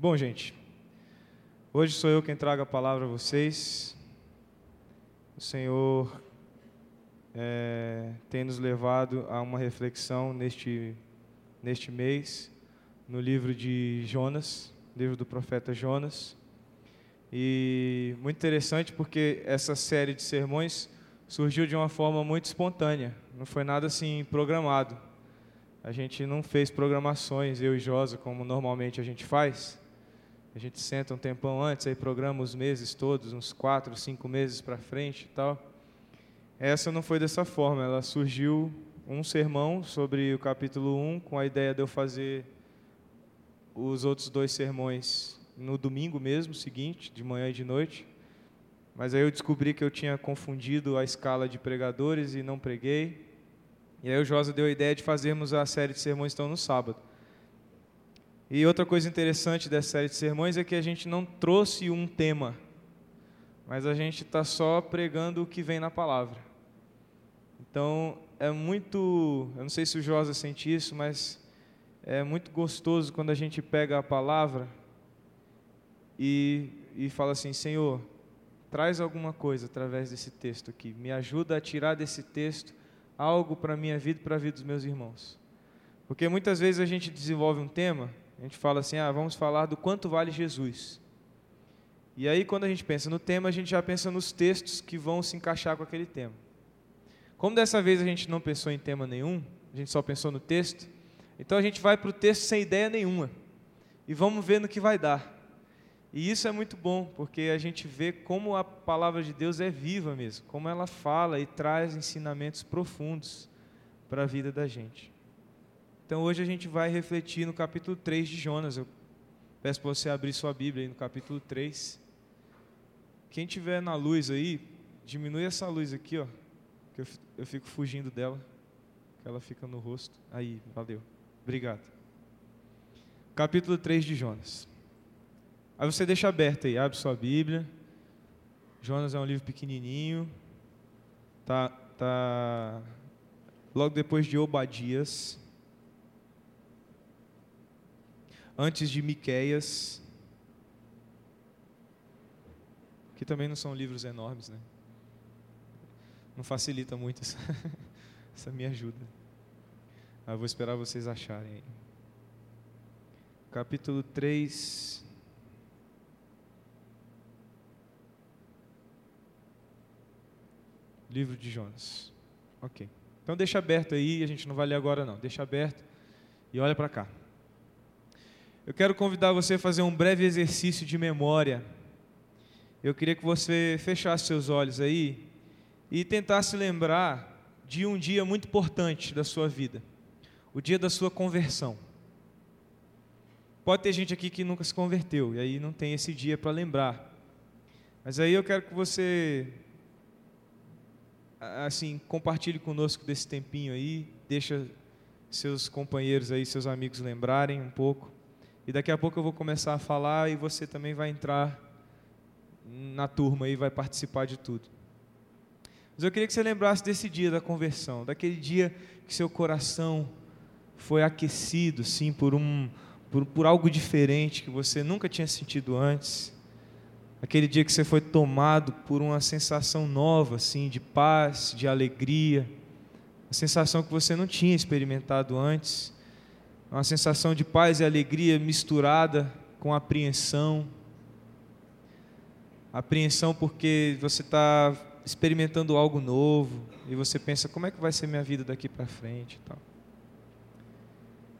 Bom, gente, hoje sou eu quem trago a palavra a vocês. O Senhor é, tem nos levado a uma reflexão neste, neste mês, no livro de Jonas, livro do profeta Jonas. E muito interessante porque essa série de sermões surgiu de uma forma muito espontânea, não foi nada assim programado. A gente não fez programações, eu e Josa, como normalmente a gente faz. A gente senta um tempão antes, aí programa os meses todos, uns quatro, cinco meses para frente e tal. Essa não foi dessa forma, ela surgiu um sermão sobre o capítulo 1, com a ideia de eu fazer os outros dois sermões no domingo mesmo, seguinte, de manhã e de noite. Mas aí eu descobri que eu tinha confundido a escala de pregadores e não preguei. E aí o Josa deu a ideia de fazermos a série de sermões então no sábado. E outra coisa interessante dessa série de sermões é que a gente não trouxe um tema, mas a gente está só pregando o que vem na palavra. Então é muito, eu não sei se o Josa sente isso, mas é muito gostoso quando a gente pega a palavra e, e fala assim: Senhor, traz alguma coisa através desse texto aqui, me ajuda a tirar desse texto algo para a minha vida e para a vida dos meus irmãos. Porque muitas vezes a gente desenvolve um tema a gente fala assim: ah, vamos falar do quanto vale Jesus. E aí, quando a gente pensa no tema, a gente já pensa nos textos que vão se encaixar com aquele tema. Como dessa vez a gente não pensou em tema nenhum, a gente só pensou no texto, então a gente vai para o texto sem ideia nenhuma. E vamos ver no que vai dar. E isso é muito bom, porque a gente vê como a palavra de Deus é viva mesmo, como ela fala e traz ensinamentos profundos para a vida da gente. Então hoje a gente vai refletir no capítulo 3 de Jonas. Eu peço para você abrir sua Bíblia aí no capítulo 3. Quem tiver na luz aí, diminui essa luz aqui, ó, que eu, fico fugindo dela, que ela fica no rosto. Aí, valeu. Obrigado. Capítulo 3 de Jonas. Aí você deixa aberto aí, abre sua Bíblia. Jonas é um livro pequenininho. Tá, tá logo depois de Obadias. Antes de Miqueias, que também não são livros enormes, né? Não facilita muito essa, essa minha ajuda. Ah, vou esperar vocês acharem. Capítulo 3. Livro de Jonas. Ok. Então deixa aberto aí, a gente não vai ler agora não. Deixa aberto e olha para cá. Eu quero convidar você a fazer um breve exercício de memória. Eu queria que você fechasse seus olhos aí e tentasse lembrar de um dia muito importante da sua vida, o dia da sua conversão. Pode ter gente aqui que nunca se converteu e aí não tem esse dia para lembrar. Mas aí eu quero que você assim compartilhe conosco desse tempinho aí, deixa seus companheiros aí, seus amigos lembrarem um pouco. E daqui a pouco eu vou começar a falar e você também vai entrar na turma e vai participar de tudo. Mas eu queria que você lembrasse desse dia da conversão, daquele dia que seu coração foi aquecido, sim, por um por, por algo diferente que você nunca tinha sentido antes. Aquele dia que você foi tomado por uma sensação nova, assim, de paz, de alegria, uma sensação que você não tinha experimentado antes uma sensação de paz e alegria misturada com apreensão. Apreensão porque você está experimentando algo novo e você pensa como é que vai ser minha vida daqui para frente, tal.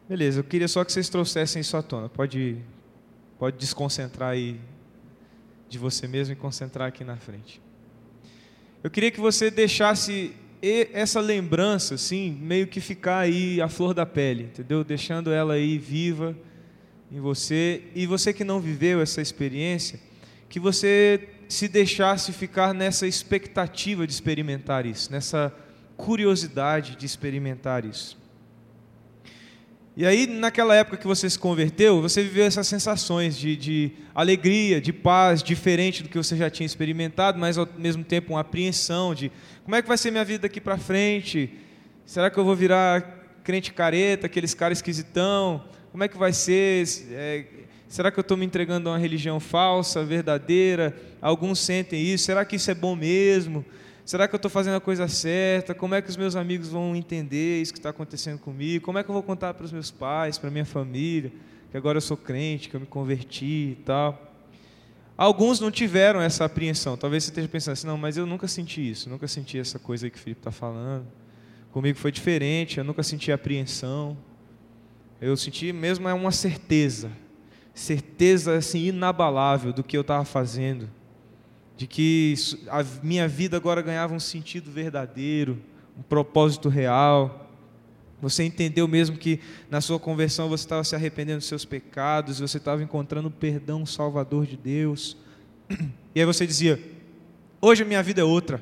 Beleza, eu queria só que vocês trouxessem isso à tona. Pode, pode desconcentrar aí de você mesmo e concentrar aqui na frente. Eu queria que você deixasse e essa lembrança, assim, meio que ficar aí à flor da pele, entendeu? Deixando ela aí viva em você. E você que não viveu essa experiência, que você se deixasse ficar nessa expectativa de experimentar isso, nessa curiosidade de experimentar isso. E aí, naquela época que você se converteu, você viveu essas sensações de, de, alegria, de paz, diferente do que você já tinha experimentado, mas ao mesmo tempo uma apreensão de como é que vai ser minha vida daqui para frente? Será que eu vou virar crente careta, aqueles caras esquisitão? Como é que vai ser? É, Será que eu estou me entregando a uma religião falsa, verdadeira? Alguns sentem isso. Será que isso é bom mesmo? Será que eu estou fazendo a coisa certa? Como é que os meus amigos vão entender isso que está acontecendo comigo? Como é que eu vou contar para os meus pais, para minha família, que agora eu sou crente, que eu me converti e tal? Alguns não tiveram essa apreensão. Talvez você esteja pensando assim, não, mas eu nunca senti isso, nunca senti essa coisa que o Felipe está falando. Comigo foi diferente, eu nunca senti apreensão. Eu senti mesmo é uma certeza certeza assim inabalável do que eu estava fazendo, de que a minha vida agora ganhava um sentido verdadeiro, um propósito real. Você entendeu mesmo que na sua conversão você estava se arrependendo dos seus pecados, você estava encontrando o perdão salvador de Deus. E aí você dizia: Hoje a minha vida é outra.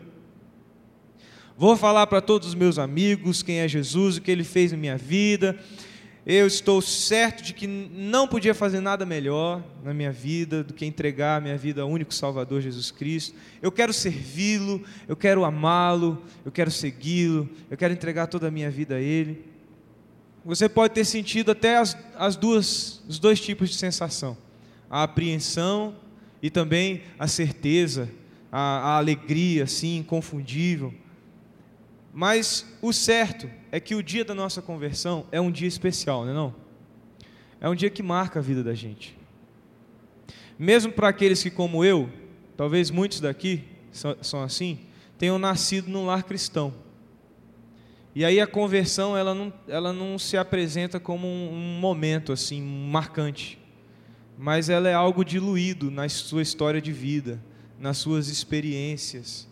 Vou falar para todos os meus amigos quem é Jesus, o que ele fez na minha vida eu estou certo de que não podia fazer nada melhor na minha vida do que entregar a minha vida ao único Salvador Jesus Cristo. Eu quero servi-lo, eu quero amá-lo, eu quero segui-lo, eu quero entregar toda a minha vida a Ele. Você pode ter sentido até as, as duas, os dois tipos de sensação: a apreensão e também a certeza, a, a alegria, assim, inconfundível. Mas o certo é que o dia da nossa conversão é um dia especial, não é não? É um dia que marca a vida da gente. Mesmo para aqueles que, como eu, talvez muitos daqui são assim, tenham nascido num lar cristão. E aí a conversão ela não, ela não se apresenta como um, um momento assim marcante, mas ela é algo diluído na sua história de vida, nas suas experiências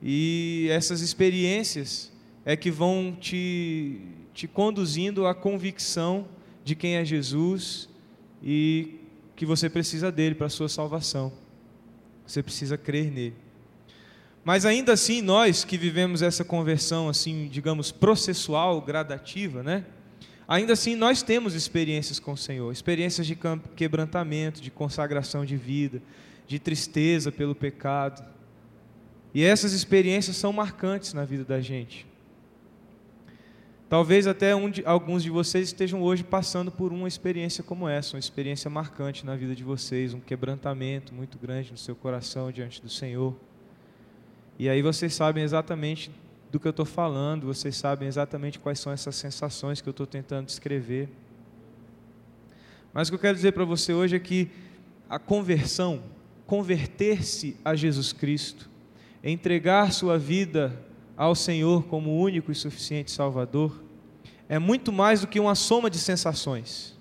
e essas experiências é que vão te, te conduzindo à convicção de quem é Jesus e que você precisa dele para a sua salvação. Você precisa crer nele. Mas ainda assim, nós que vivemos essa conversão assim, digamos, processual, gradativa, né? Ainda assim, nós temos experiências com o Senhor, experiências de quebrantamento, de consagração de vida, de tristeza pelo pecado, e essas experiências são marcantes na vida da gente. Talvez até um de, alguns de vocês estejam hoje passando por uma experiência como essa, uma experiência marcante na vida de vocês, um quebrantamento muito grande no seu coração diante do Senhor. E aí vocês sabem exatamente do que eu estou falando, vocês sabem exatamente quais são essas sensações que eu estou tentando descrever. Mas o que eu quero dizer para você hoje é que a conversão, converter-se a Jesus Cristo, entregar sua vida ao Senhor como único e suficiente Salvador, é muito mais do que uma soma de sensações,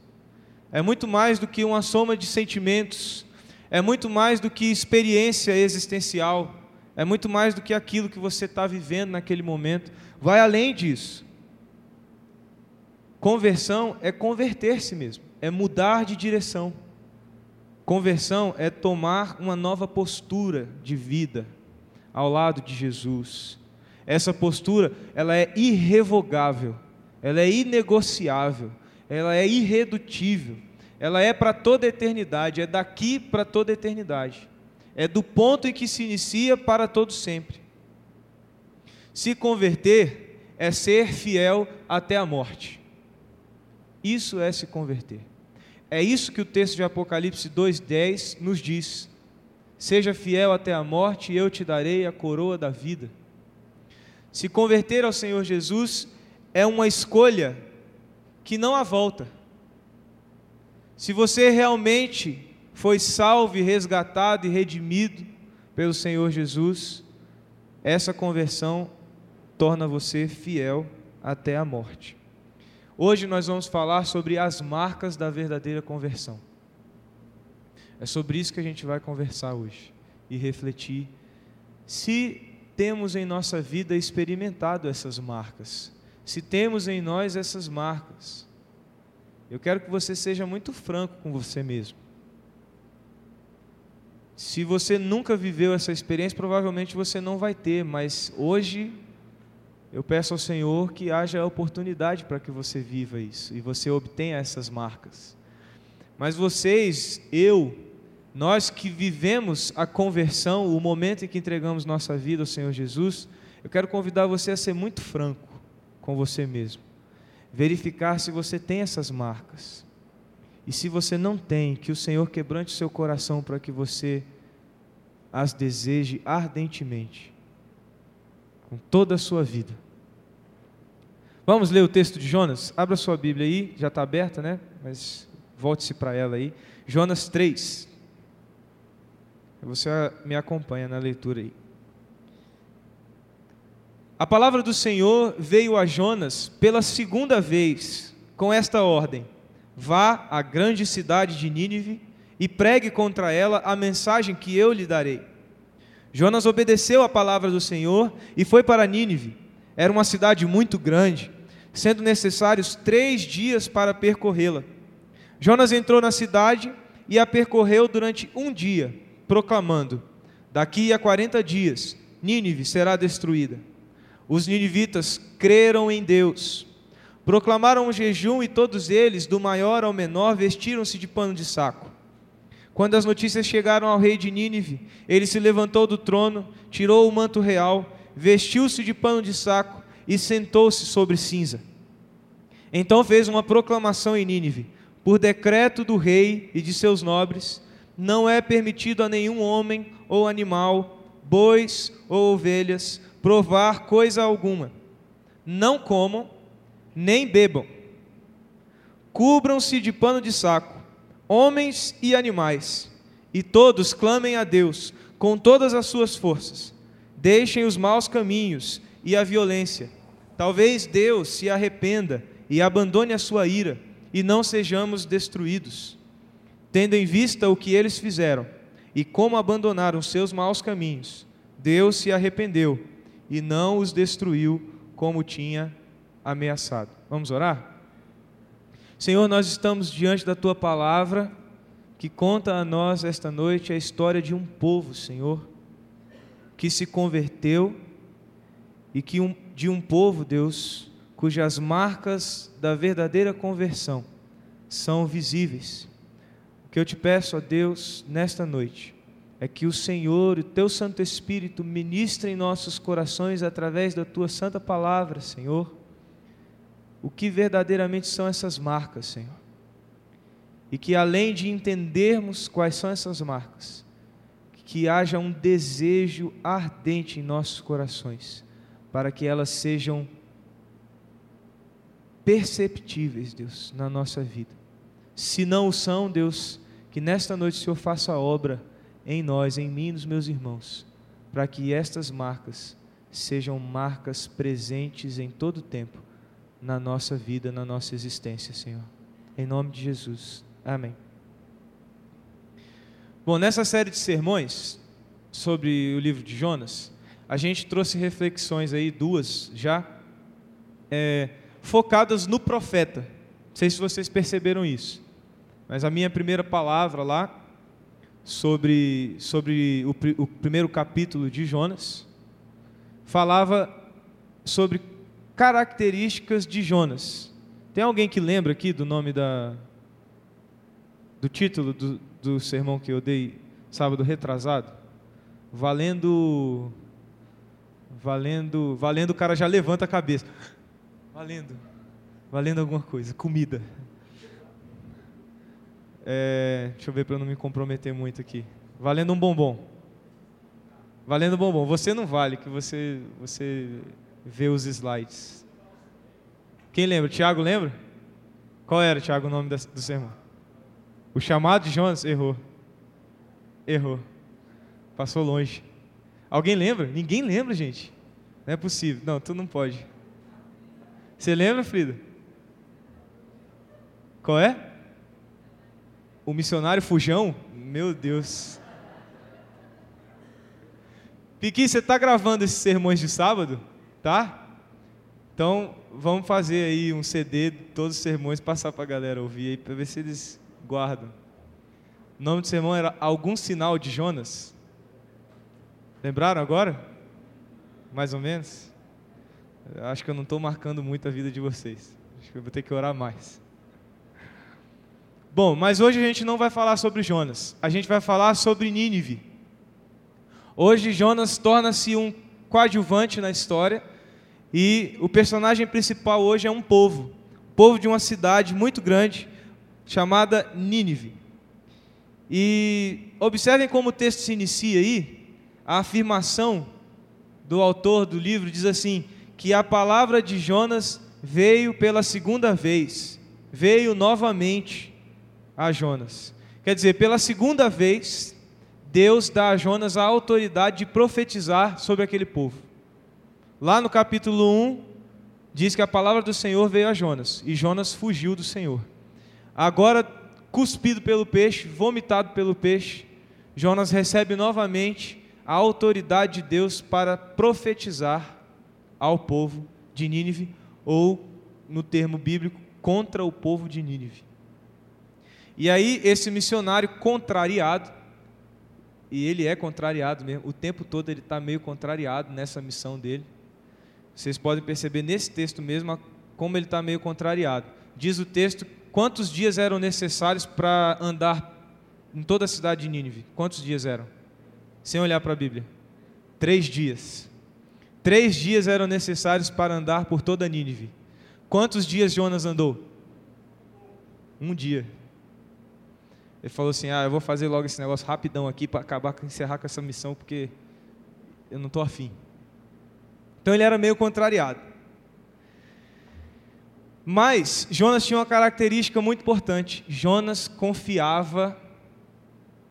é muito mais do que uma soma de sentimentos, é muito mais do que experiência existencial, é muito mais do que aquilo que você está vivendo naquele momento, vai além disso. Conversão é converter-se mesmo, é mudar de direção. Conversão é tomar uma nova postura de vida, ao lado de Jesus. Essa postura, ela é irrevogável, ela é inegociável, ela é irredutível, ela é para toda a eternidade, é daqui para toda a eternidade. É do ponto em que se inicia para todo sempre. Se converter é ser fiel até a morte. Isso é se converter. É isso que o texto de Apocalipse 2:10 nos diz. Seja fiel até a morte, e eu te darei a coroa da vida. Se converter ao Senhor Jesus é uma escolha que não há volta. Se você realmente foi salvo e resgatado e redimido pelo Senhor Jesus, essa conversão torna você fiel até a morte. Hoje nós vamos falar sobre as marcas da verdadeira conversão. É sobre isso que a gente vai conversar hoje e refletir se temos em nossa vida experimentado essas marcas, se temos em nós essas marcas. Eu quero que você seja muito franco com você mesmo. Se você nunca viveu essa experiência, provavelmente você não vai ter, mas hoje eu peço ao Senhor que haja a oportunidade para que você viva isso e você obtenha essas marcas. Mas vocês, eu, nós que vivemos a conversão, o momento em que entregamos nossa vida ao Senhor Jesus, eu quero convidar você a ser muito franco com você mesmo. Verificar se você tem essas marcas. E se você não tem, que o Senhor quebrante o seu coração para que você as deseje ardentemente, com toda a sua vida. Vamos ler o texto de Jonas? Abra sua Bíblia aí, já está aberta, né? Mas volte-se para ela aí. Jonas 3. Você me acompanha na leitura aí. A palavra do Senhor veio a Jonas pela segunda vez, com esta ordem: Vá à grande cidade de Nínive e pregue contra ela a mensagem que eu lhe darei. Jonas obedeceu a palavra do Senhor e foi para Nínive. Era uma cidade muito grande, sendo necessários três dias para percorrê-la. Jonas entrou na cidade e a percorreu durante um dia, proclamando: Daqui a quarenta dias, Nínive será destruída. Os ninivitas creram em Deus, proclamaram um jejum e todos eles, do maior ao menor, vestiram-se de pano de saco. Quando as notícias chegaram ao rei de Nínive, ele se levantou do trono, tirou o manto real, vestiu-se de pano de saco e sentou-se sobre cinza. Então fez uma proclamação em Nínive: por decreto do rei e de seus nobres, não é permitido a nenhum homem ou animal, bois ou ovelhas, provar coisa alguma. Não comam, nem bebam. Cubram-se de pano de saco, homens e animais, e todos clamem a Deus com todas as suas forças. Deixem os maus caminhos e a violência. Talvez Deus se arrependa e abandone a sua ira, e não sejamos destruídos. Tendo em vista o que eles fizeram e como abandonaram seus maus caminhos, Deus se arrependeu e não os destruiu como tinha ameaçado. Vamos orar? Senhor, nós estamos diante da tua palavra que conta a nós esta noite a história de um povo, Senhor, que se converteu e que um, de um povo, Deus, cujas marcas da verdadeira conversão são visíveis. Que eu te peço, ó Deus, nesta noite, é que o Senhor, o teu Santo Espírito, ministre em nossos corações através da tua santa palavra, Senhor, o que verdadeiramente são essas marcas, Senhor. E que além de entendermos quais são essas marcas, que haja um desejo ardente em nossos corações, para que elas sejam perceptíveis, Deus, na nossa vida. Se não o são, Deus, que nesta noite o Senhor faça a obra em nós, em mim e nos meus irmãos, para que estas marcas sejam marcas presentes em todo o tempo na nossa vida, na nossa existência, Senhor. Em nome de Jesus. Amém. Bom, nessa série de sermões sobre o livro de Jonas, a gente trouxe reflexões aí, duas já, é, focadas no profeta. Não sei se vocês perceberam isso, mas a minha primeira palavra lá sobre, sobre o, o primeiro capítulo de Jonas, falava sobre características de Jonas. Tem alguém que lembra aqui do nome da do título do, do sermão que eu dei sábado retrasado? Valendo valendo, valendo o cara já levanta a cabeça. Valendo. Valendo alguma coisa, comida. É, deixa eu ver para não me comprometer muito aqui. Valendo um bombom. Valendo um bombom. Você não vale, que você, você vê os slides. Quem lembra? Tiago lembra? Qual era, Tiago, o nome do sermão? O chamado de Jonas? Errou. Errou. Passou longe. Alguém lembra? Ninguém lembra, gente. Não é possível. Não, tu não pode. Você lembra, Frida? Qual é? O missionário Fujão, meu Deus. Piqui, você está gravando esses sermões de sábado? Tá? Então, vamos fazer aí um CD de todos os sermões, passar para a galera ouvir aí, para ver se eles guardam. O nome do sermão era Algum Sinal de Jonas. Lembraram agora? Mais ou menos? Acho que eu não estou marcando muito a vida de vocês. Acho que eu vou ter que orar mais. Bom, mas hoje a gente não vai falar sobre Jonas, a gente vai falar sobre Nínive. Hoje Jonas torna-se um coadjuvante na história e o personagem principal hoje é um povo, povo de uma cidade muito grande, chamada Nínive. E observem como o texto se inicia aí, a afirmação do autor do livro diz assim: que a palavra de Jonas veio pela segunda vez, veio novamente a Jonas. Quer dizer, pela segunda vez, Deus dá a Jonas a autoridade de profetizar sobre aquele povo. Lá no capítulo 1, diz que a palavra do Senhor veio a Jonas, e Jonas fugiu do Senhor. Agora, cuspido pelo peixe, vomitado pelo peixe, Jonas recebe novamente a autoridade de Deus para profetizar ao povo de Nínive, ou, no termo bíblico, contra o povo de Nínive. E aí, esse missionário contrariado, e ele é contrariado mesmo, o tempo todo ele está meio contrariado nessa missão dele. Vocês podem perceber nesse texto mesmo como ele está meio contrariado. Diz o texto quantos dias eram necessários para andar em toda a cidade de Nínive. Quantos dias eram? Sem olhar para a Bíblia. Três dias. Três dias eram necessários para andar por toda Nínive. Quantos dias Jonas andou? Um dia. Ele falou assim: Ah, eu vou fazer logo esse negócio rapidão aqui para acabar, encerrar com essa missão, porque eu não estou afim. Então ele era meio contrariado. Mas Jonas tinha uma característica muito importante. Jonas confiava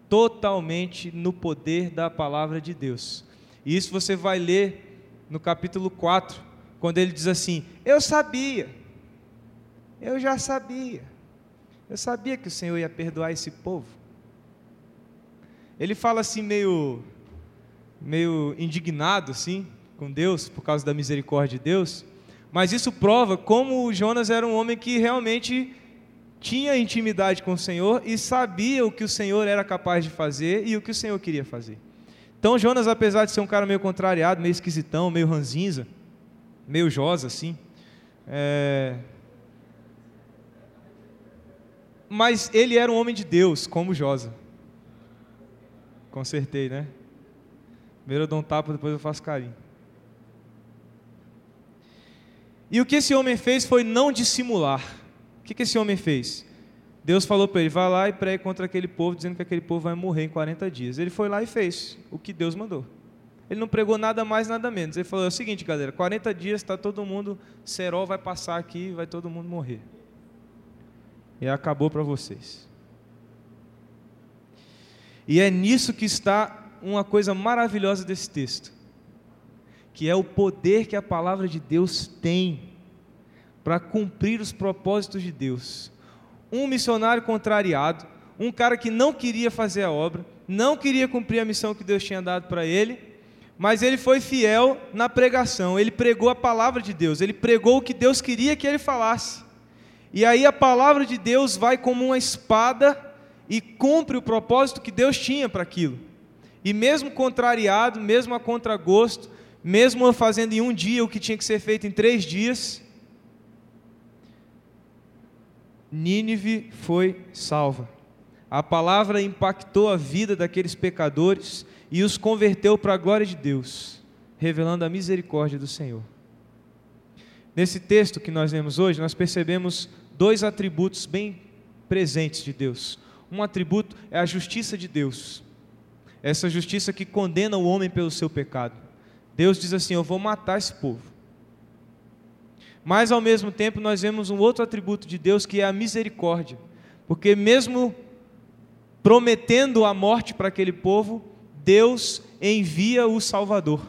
totalmente no poder da palavra de Deus. E isso você vai ler no capítulo 4, quando ele diz assim: Eu sabia, eu já sabia, eu sabia que o Senhor ia perdoar esse povo. Ele fala assim, meio, meio indignado, assim, com Deus, por causa da misericórdia de Deus, mas isso prova como Jonas era um homem que realmente tinha intimidade com o Senhor e sabia o que o Senhor era capaz de fazer e o que o Senhor queria fazer. Então Jonas, apesar de ser um cara meio contrariado, meio esquisitão, meio ranzinza, meio josa assim, é, mas ele era um homem de Deus, como Josa. Consertei, né? Primeiro eu dou um tapa, depois eu faço carinho. E o que esse homem fez foi não dissimular. O que esse homem fez? Deus falou para ele: vai lá e pregue contra aquele povo, dizendo que aquele povo vai morrer em 40 dias. Ele foi lá e fez o que Deus mandou. Ele não pregou nada mais, nada menos. Ele falou: é o seguinte, galera: 40 dias está todo mundo, Serol vai passar aqui, vai todo mundo morrer e acabou para vocês. E é nisso que está uma coisa maravilhosa desse texto, que é o poder que a palavra de Deus tem para cumprir os propósitos de Deus. Um missionário contrariado, um cara que não queria fazer a obra, não queria cumprir a missão que Deus tinha dado para ele, mas ele foi fiel na pregação, ele pregou a palavra de Deus, ele pregou o que Deus queria que ele falasse. E aí a palavra de Deus vai como uma espada e cumpre o propósito que Deus tinha para aquilo. E mesmo contrariado, mesmo a contragosto, mesmo fazendo em um dia o que tinha que ser feito em três dias, Nínive foi salva. A palavra impactou a vida daqueles pecadores e os converteu para a glória de Deus, revelando a misericórdia do Senhor. Nesse texto que nós lemos hoje, nós percebemos dois atributos bem presentes de Deus. Um atributo é a justiça de Deus, essa justiça que condena o homem pelo seu pecado. Deus diz assim: Eu vou matar esse povo. Mas ao mesmo tempo nós vemos um outro atributo de Deus que é a misericórdia, porque mesmo prometendo a morte para aquele povo, Deus envia o Salvador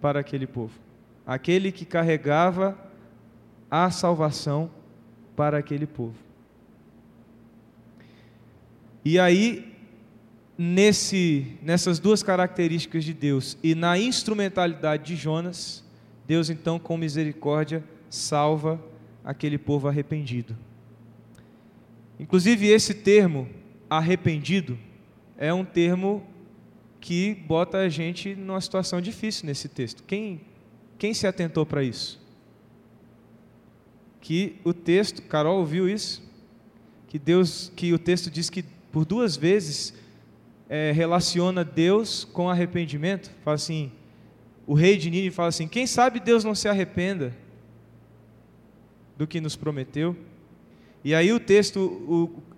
para aquele povo, aquele que carregava a salvação para aquele povo. E aí, nesse, nessas duas características de Deus e na instrumentalidade de Jonas, Deus então, com misericórdia, salva aquele povo arrependido. Inclusive, esse termo, arrependido, é um termo que bota a gente numa situação difícil nesse texto. Quem, quem se atentou para isso? Que o texto, Carol ouviu isso? Que Deus, que o texto diz que por duas vezes é, relaciona Deus com arrependimento. Fala assim, o rei de Nínive fala assim: quem sabe Deus não se arrependa do que nos prometeu? E aí o texto,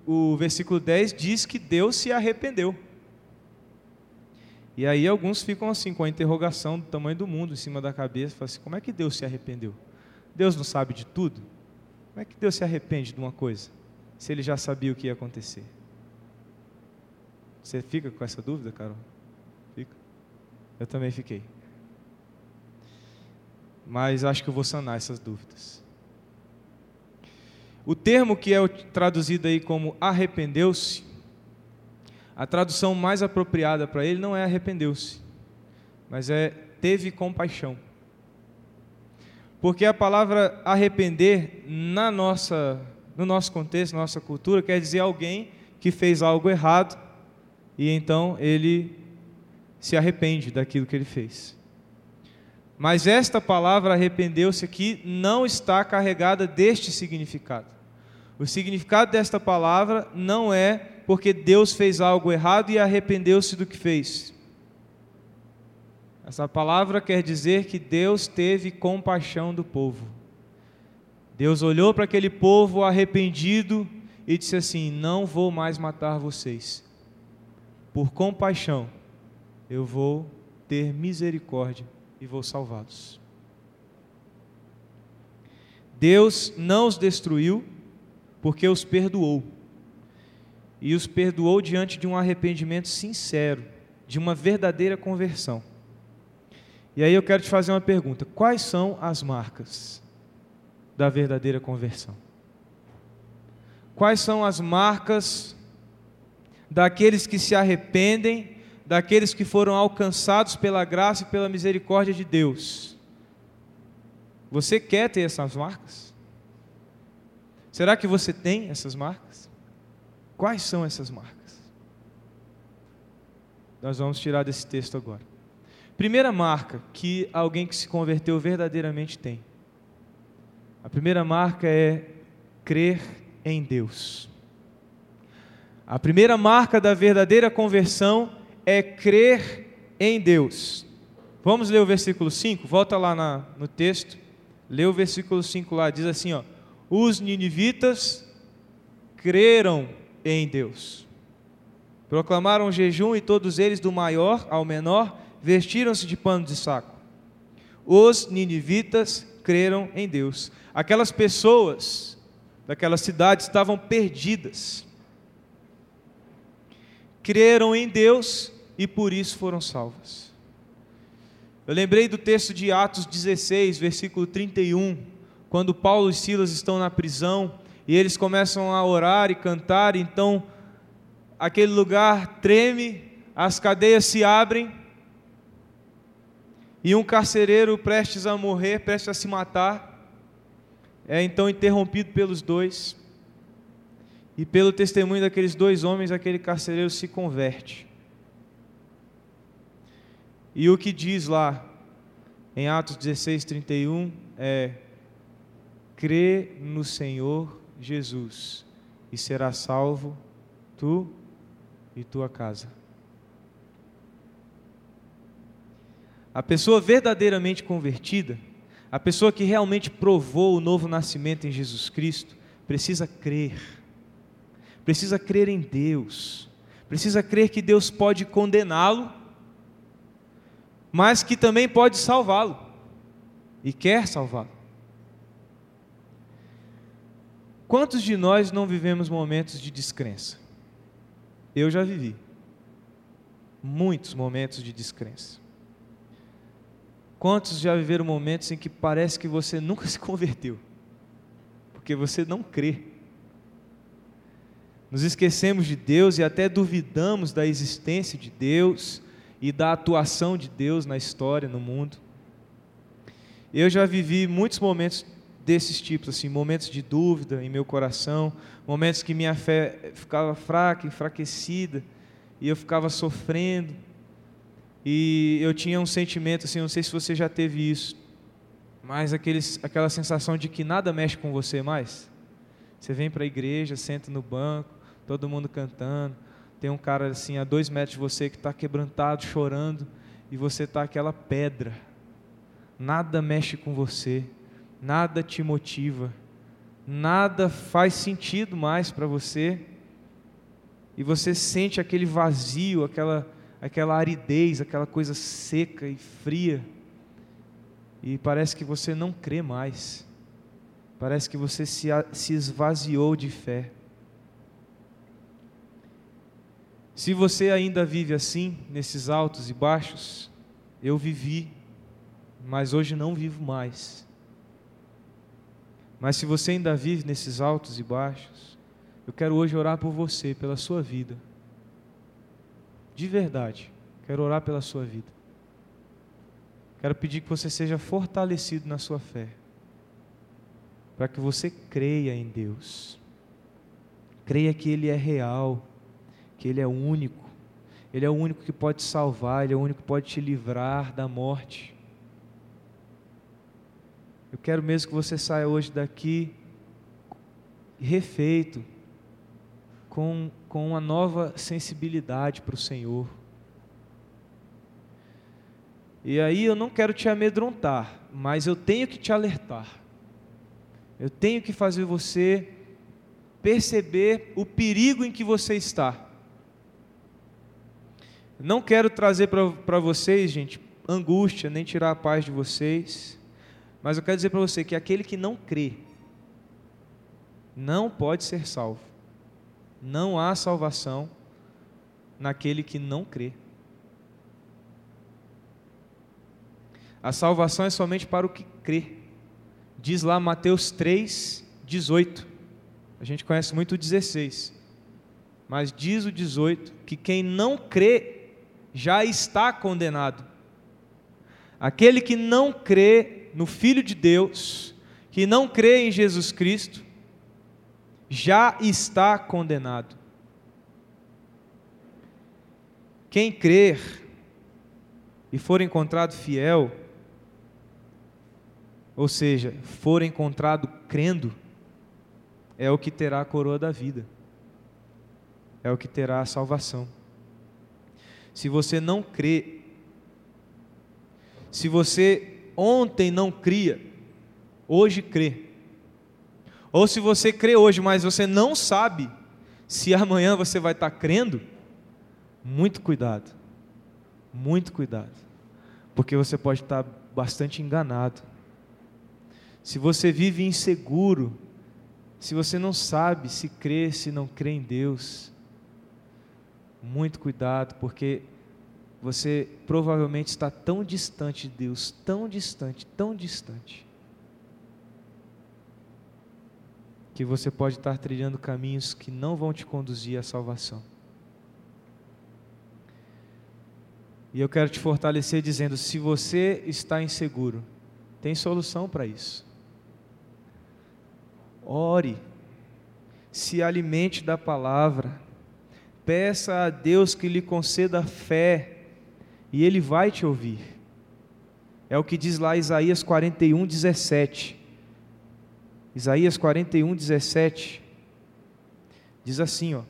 o, o versículo 10 diz que Deus se arrependeu. E aí alguns ficam assim, com a interrogação do tamanho do mundo em cima da cabeça, falam assim, como é que Deus se arrependeu? Deus não sabe de tudo? Como é que Deus se arrepende de uma coisa, se ele já sabia o que ia acontecer? Você fica com essa dúvida, Carol? Fica? Eu também fiquei. Mas acho que eu vou sanar essas dúvidas. O termo que é traduzido aí como arrependeu-se, a tradução mais apropriada para ele não é arrependeu-se, mas é teve compaixão. Porque a palavra arrepender, na nossa, no nosso contexto, na nossa cultura, quer dizer alguém que fez algo errado e então ele se arrepende daquilo que ele fez. Mas esta palavra arrependeu-se aqui não está carregada deste significado. O significado desta palavra não é porque Deus fez algo errado e arrependeu-se do que fez. Essa palavra quer dizer que Deus teve compaixão do povo. Deus olhou para aquele povo arrependido e disse assim: Não vou mais matar vocês. Por compaixão, eu vou ter misericórdia e vou salvá-los. Deus não os destruiu, porque os perdoou. E os perdoou diante de um arrependimento sincero, de uma verdadeira conversão. E aí eu quero te fazer uma pergunta: quais são as marcas da verdadeira conversão? Quais são as marcas daqueles que se arrependem daqueles que foram alcançados pela graça e pela misericórdia de Deus. Você quer ter essas marcas? Será que você tem essas marcas? Quais são essas marcas? Nós vamos tirar desse texto agora. Primeira marca que alguém que se converteu verdadeiramente tem. A primeira marca é crer em Deus. A primeira marca da verdadeira conversão é crer em Deus. Vamos ler o versículo 5? Volta lá na, no texto. Lê o versículo 5 lá, diz assim: ó, Os ninivitas creram em Deus. Proclamaram jejum e todos eles, do maior ao menor, vestiram-se de pano de saco. Os ninivitas creram em Deus. Aquelas pessoas daquela cidade estavam perdidas. Creram em Deus e por isso foram salvas. Eu lembrei do texto de Atos 16, versículo 31, quando Paulo e Silas estão na prisão e eles começam a orar e cantar, então aquele lugar treme, as cadeias se abrem e um carcereiro prestes a morrer, prestes a se matar, é então interrompido pelos dois. E pelo testemunho daqueles dois homens, aquele carcereiro se converte. E o que diz lá em Atos 16, 31 é: crê no Senhor Jesus e será salvo tu e tua casa. A pessoa verdadeiramente convertida, a pessoa que realmente provou o novo nascimento em Jesus Cristo, precisa crer, precisa crer em Deus, precisa crer que Deus pode condená-lo mas que também pode salvá-lo e quer salvá-lo. Quantos de nós não vivemos momentos de descrença? Eu já vivi. Muitos momentos de descrença. Quantos já viveram momentos em que parece que você nunca se converteu? Porque você não crê. Nos esquecemos de Deus e até duvidamos da existência de Deus e da atuação de Deus na história, no mundo. Eu já vivi muitos momentos desses tipos, assim, momentos de dúvida em meu coração, momentos que minha fé ficava fraca, enfraquecida, e eu ficava sofrendo. E eu tinha um sentimento assim, não sei se você já teve isso, mas aqueles, aquela sensação de que nada mexe com você mais. Você vem para a igreja, senta no banco, todo mundo cantando, tem um cara assim a dois metros de você que está quebrantado, chorando, e você está aquela pedra. Nada mexe com você, nada te motiva, nada faz sentido mais para você, e você sente aquele vazio, aquela, aquela aridez, aquela coisa seca e fria, e parece que você não crê mais, parece que você se, se esvaziou de fé. Se você ainda vive assim, nesses altos e baixos, eu vivi, mas hoje não vivo mais. Mas se você ainda vive nesses altos e baixos, eu quero hoje orar por você, pela sua vida. De verdade, quero orar pela sua vida. Quero pedir que você seja fortalecido na sua fé, para que você creia em Deus, creia que Ele é real, que Ele é único, Ele é o único que pode salvar, Ele é o único que pode te livrar da morte. Eu quero mesmo que você saia hoje daqui refeito, com, com uma nova sensibilidade para o Senhor. E aí eu não quero te amedrontar, mas eu tenho que te alertar. Eu tenho que fazer você perceber o perigo em que você está. Não quero trazer para vocês, gente, angústia, nem tirar a paz de vocês, mas eu quero dizer para você que aquele que não crê, não pode ser salvo. Não há salvação naquele que não crê. A salvação é somente para o que crê. Diz lá Mateus 3, 18. A gente conhece muito o 16. Mas diz o 18 que quem não crê já está condenado. Aquele que não crê no Filho de Deus, que não crê em Jesus Cristo, já está condenado. Quem crer e for encontrado fiel, ou seja, for encontrado crendo, é o que terá a coroa da vida, é o que terá a salvação. Se você não crê, se você ontem não cria, hoje crê. Ou se você crê hoje, mas você não sabe se amanhã você vai estar crendo, muito cuidado. Muito cuidado. Porque você pode estar bastante enganado. Se você vive inseguro, se você não sabe se crê, se não crê em Deus, muito cuidado, porque você provavelmente está tão distante de Deus, tão distante, tão distante, que você pode estar trilhando caminhos que não vão te conduzir à salvação. E eu quero te fortalecer dizendo: se você está inseguro, tem solução para isso. Ore, se alimente da palavra, Peça a Deus que lhe conceda fé e Ele vai te ouvir. É o que diz lá Isaías 41, 17. Isaías 41, 17. Diz assim: ó,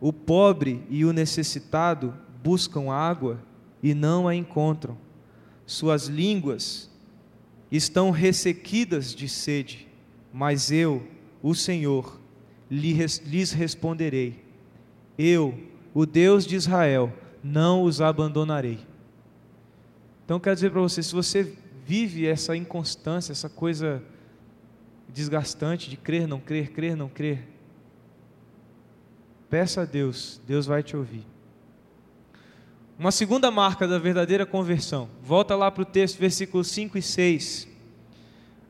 O pobre e o necessitado buscam água e não a encontram, suas línguas estão ressequidas de sede, mas eu, o Senhor, lhes responderei: Eu, o Deus de Israel, não os abandonarei. Então, quero dizer para você: se você vive essa inconstância, essa coisa desgastante de crer, não crer, crer, não crer, peça a Deus, Deus vai te ouvir. Uma segunda marca da verdadeira conversão, volta lá para o texto, versículos 5 e 6.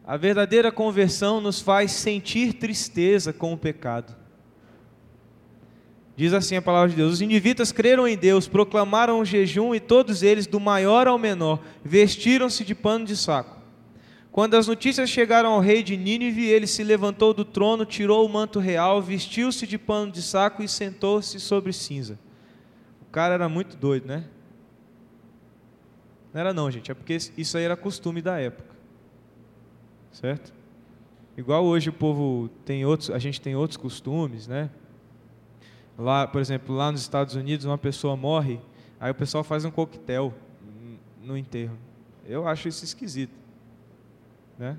A verdadeira conversão nos faz sentir tristeza com o pecado. Diz assim a palavra de Deus: Os indivíduos creram em Deus, proclamaram o jejum e todos eles, do maior ao menor, vestiram-se de pano de saco. Quando as notícias chegaram ao rei de Nínive, ele se levantou do trono, tirou o manto real, vestiu-se de pano de saco e sentou-se sobre cinza. O cara era muito doido, né? Não era não, gente, é porque isso aí era costume da época certo? Igual hoje o povo tem outros, a gente tem outros costumes, né? Lá, por exemplo, lá nos Estados Unidos, uma pessoa morre, aí o pessoal faz um coquetel no enterro. Eu acho isso esquisito, né?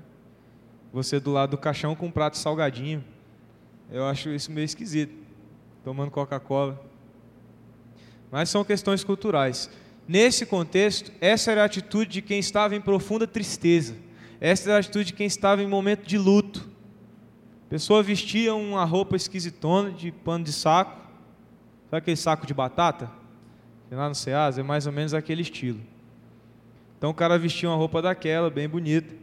Você do lado do caixão com um prato salgadinho. Eu acho isso meio esquisito. Tomando Coca-Cola. Mas são questões culturais. Nesse contexto, essa era a atitude de quem estava em profunda tristeza. Essa era a atitude de quem estava em momento de luto. A pessoa vestia uma roupa esquisitona de pano de saco. Sabe aquele saco de batata? Lá no Ceasa é mais ou menos aquele estilo. Então o cara vestia uma roupa daquela, bem bonita.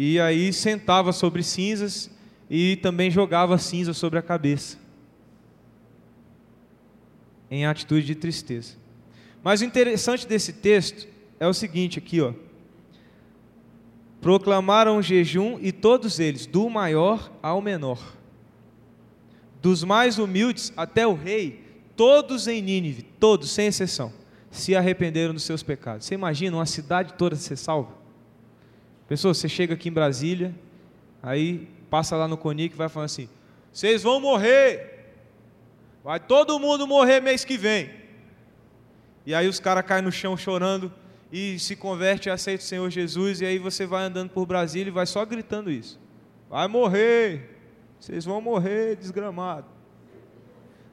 E aí sentava sobre cinzas e também jogava cinza sobre a cabeça. Em atitude de tristeza. Mas o interessante desse texto é o seguinte aqui, ó. Proclamaram jejum e todos eles, do maior ao menor, dos mais humildes até o rei, todos em Nínive, todos sem exceção se arrependeram dos seus pecados. Você imagina uma cidade toda ser salva? Pessoa, você chega aqui em Brasília, aí passa lá no Conic e vai falando assim: vocês vão morrer, vai todo mundo morrer mês que vem. E aí os caras caem no chão chorando e se converte e aceita o Senhor Jesus, e aí você vai andando por Brasília e vai só gritando isso: vai morrer, vocês vão morrer desgramado,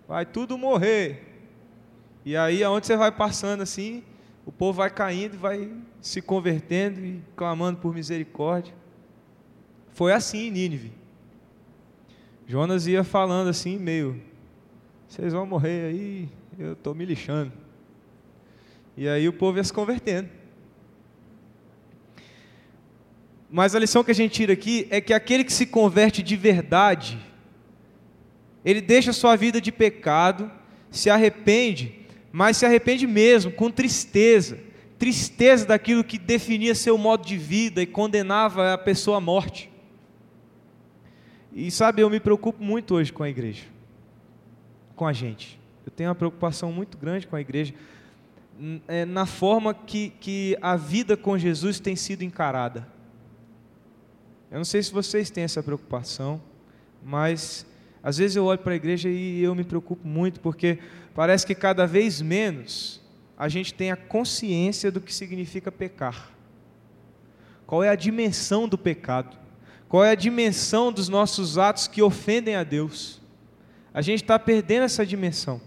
vai tudo morrer. E aí, aonde você vai passando assim, o povo vai caindo vai se convertendo e clamando por misericórdia. Foi assim em Nínive. Jonas ia falando assim, meio, vocês vão morrer aí, eu estou me lixando. E aí o povo ia se convertendo. Mas a lição que a gente tira aqui é que aquele que se converte de verdade, ele deixa sua vida de pecado, se arrepende mas se arrepende mesmo, com tristeza, tristeza daquilo que definia seu modo de vida e condenava a pessoa à morte. E sabe, eu me preocupo muito hoje com a igreja, com a gente. Eu tenho uma preocupação muito grande com a igreja, é, na forma que, que a vida com Jesus tem sido encarada. Eu não sei se vocês têm essa preocupação, mas às vezes eu olho para a igreja e eu me preocupo muito, porque parece que cada vez menos a gente tem a consciência do que significa pecar. Qual é a dimensão do pecado? Qual é a dimensão dos nossos atos que ofendem a Deus? A gente está perdendo essa dimensão.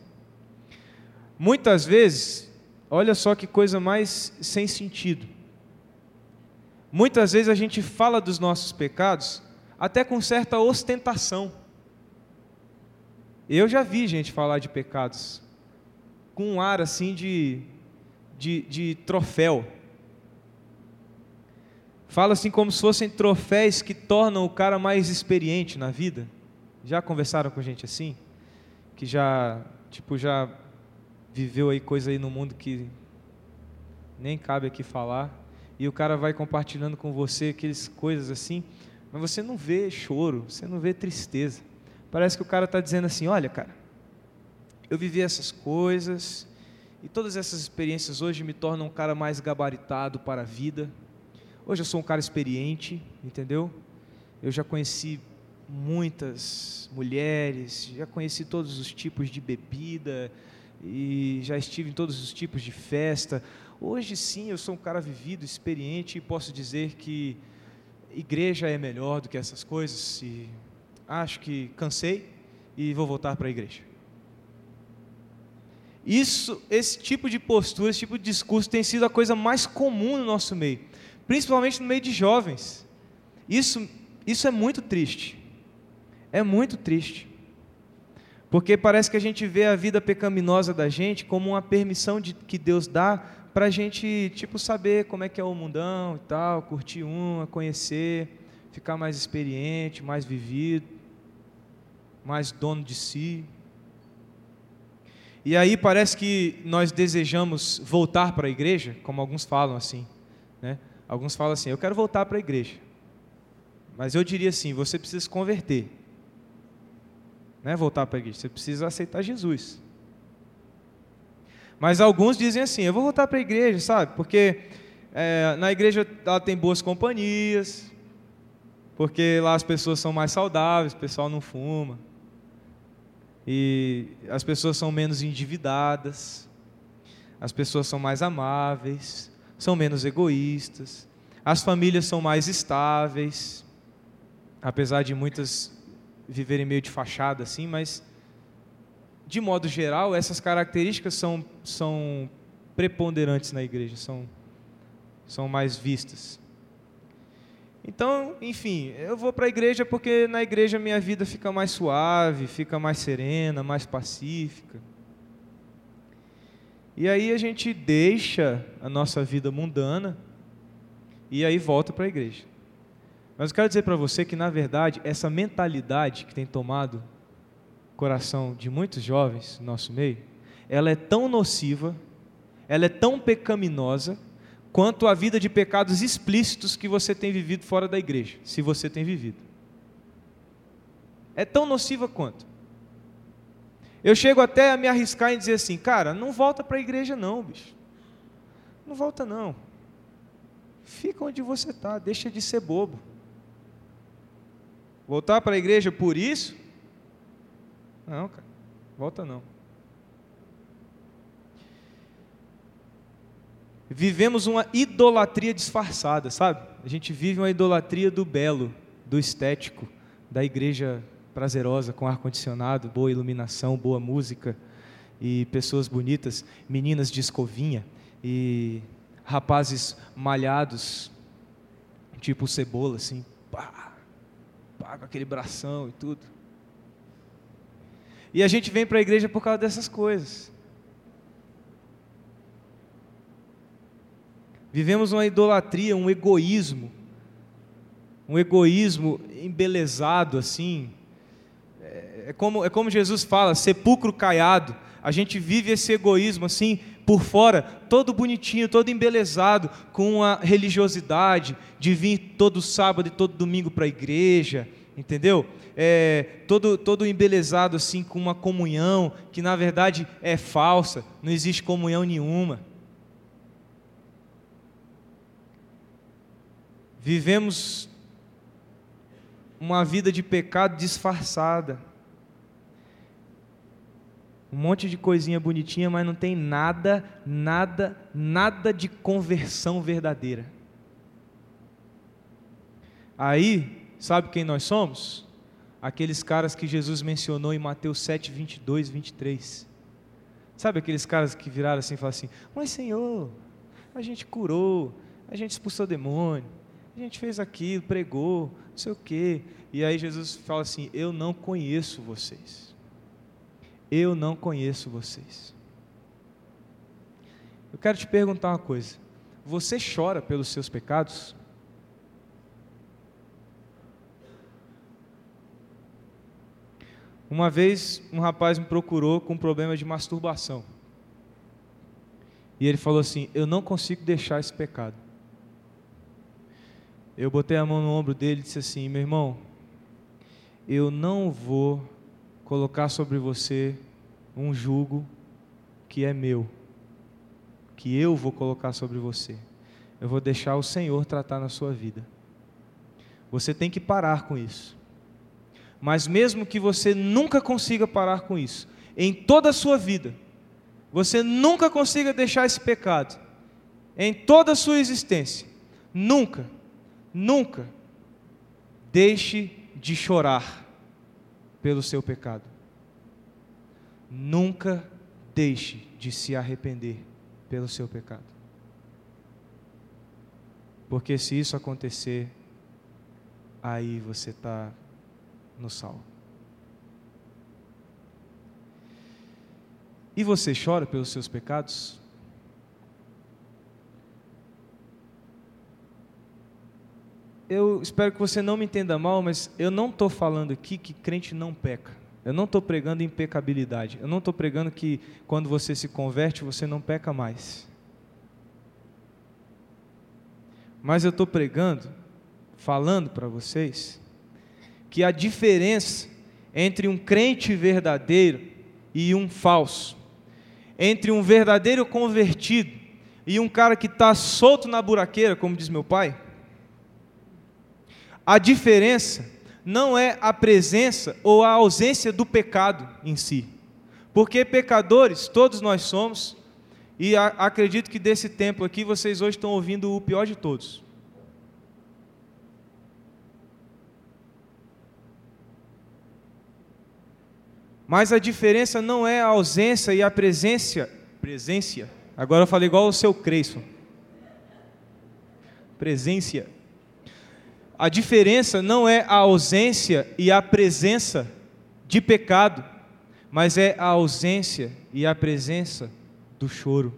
Muitas vezes, olha só que coisa mais sem sentido. Muitas vezes a gente fala dos nossos pecados até com certa ostentação. Eu já vi gente falar de pecados com um ar assim de, de, de troféu. Fala assim como se fossem troféus que tornam o cara mais experiente na vida. Já conversaram com gente assim? Que já, tipo, já viveu aí coisa aí no mundo que nem cabe aqui falar. E o cara vai compartilhando com você aquelas coisas assim, mas você não vê choro, você não vê tristeza. Parece que o cara está dizendo assim: olha, cara, eu vivi essas coisas e todas essas experiências hoje me tornam um cara mais gabaritado para a vida. Hoje eu sou um cara experiente, entendeu? Eu já conheci muitas mulheres, já conheci todos os tipos de bebida e já estive em todos os tipos de festa. Hoje sim eu sou um cara vivido, experiente e posso dizer que igreja é melhor do que essas coisas. E acho que cansei e vou voltar para a igreja. Isso, esse tipo de postura, esse tipo de discurso tem sido a coisa mais comum no nosso meio, principalmente no meio de jovens. Isso, isso é muito triste. É muito triste. Porque parece que a gente vê a vida pecaminosa da gente como uma permissão de, que Deus dá para a gente, tipo, saber como é que é o mundão e tal, curtir uma, conhecer, ficar mais experiente, mais vivido mais dono de si. E aí parece que nós desejamos voltar para a igreja, como alguns falam assim. Né? Alguns falam assim: eu quero voltar para a igreja. Mas eu diria assim: você precisa se converter. Não é voltar para a igreja, você precisa aceitar Jesus. Mas alguns dizem assim: eu vou voltar para a igreja, sabe? Porque é, na igreja ela tem boas companhias, porque lá as pessoas são mais saudáveis, o pessoal não fuma, e as pessoas são menos endividadas, as pessoas são mais amáveis, são menos egoístas, as famílias são mais estáveis, apesar de muitas viverem meio de fachada assim, mas de modo geral, essas características são, são preponderantes na igreja, são, são mais vistas. Então, enfim, eu vou para a igreja porque na igreja minha vida fica mais suave, fica mais serena, mais pacífica. E aí a gente deixa a nossa vida mundana e aí volta para a igreja. Mas eu quero dizer para você que, na verdade, essa mentalidade que tem tomado o coração de muitos jovens no nosso meio, ela é tão nociva, ela é tão pecaminosa, quanto a vida de pecados explícitos que você tem vivido fora da igreja, se você tem vivido. É tão nociva quanto. Eu chego até a me arriscar em dizer assim, cara, não volta para a igreja não, bicho. Não volta não. Fica onde você está, deixa de ser bobo. Voltar para a igreja por isso? Não, cara, volta não. Vivemos uma idolatria disfarçada, sabe? A gente vive uma idolatria do belo, do estético, da igreja prazerosa, com ar-condicionado, boa iluminação, boa música e pessoas bonitas, meninas de escovinha e rapazes malhados, tipo cebola, assim, pá, pá, com aquele bração e tudo. E a gente vem para a igreja por causa dessas coisas. Vivemos uma idolatria, um egoísmo, um egoísmo embelezado assim. É, é como, é como Jesus fala, sepulcro caiado. A gente vive esse egoísmo assim, por fora, todo bonitinho, todo embelezado, com uma religiosidade de vir todo sábado e todo domingo para a igreja, entendeu? É, todo, todo embelezado assim, com uma comunhão que na verdade é falsa, não existe comunhão nenhuma. Vivemos uma vida de pecado disfarçada um monte de coisinha bonitinha, mas não tem nada, nada, nada de conversão verdadeira. Aí, sabe quem nós somos? Aqueles caras que Jesus mencionou em Mateus 7, 22, 23. Sabe aqueles caras que viraram assim e falaram assim: Mas Senhor, a gente curou, a gente expulsou demônio, a gente fez aquilo, pregou, não sei o quê. E aí Jesus fala assim: Eu não conheço vocês. Eu não conheço vocês. Eu quero te perguntar uma coisa: você chora pelos seus pecados? Uma vez um rapaz me procurou com um problema de masturbação. E ele falou assim: Eu não consigo deixar esse pecado. Eu botei a mão no ombro dele e disse assim: Meu irmão, eu não vou colocar sobre você um jugo que é meu, que eu vou colocar sobre você. Eu vou deixar o Senhor tratar na sua vida. Você tem que parar com isso. Mas mesmo que você nunca consiga parar com isso, em toda a sua vida, você nunca consiga deixar esse pecado, em toda a sua existência, nunca, nunca, deixe de chorar pelo seu pecado. Nunca deixe de se arrepender pelo seu pecado. Porque se isso acontecer, aí você está no sal. E você chora pelos seus pecados? Eu espero que você não me entenda mal, mas eu não estou falando aqui que crente não peca. Eu não estou pregando impecabilidade. Eu não estou pregando que quando você se converte você não peca mais. Mas eu estou pregando, falando para vocês, que a diferença entre um crente verdadeiro e um falso, entre um verdadeiro convertido e um cara que está solto na buraqueira, como diz meu pai, a diferença não é a presença ou a ausência do pecado em si. Porque pecadores, todos nós somos, e a, acredito que desse tempo aqui vocês hoje estão ouvindo o pior de todos. Mas a diferença não é a ausência e a presença. Presença. Agora eu falei igual o seu Creison. Presença a diferença não é a ausência e a presença de pecado, mas é a ausência e a presença do choro.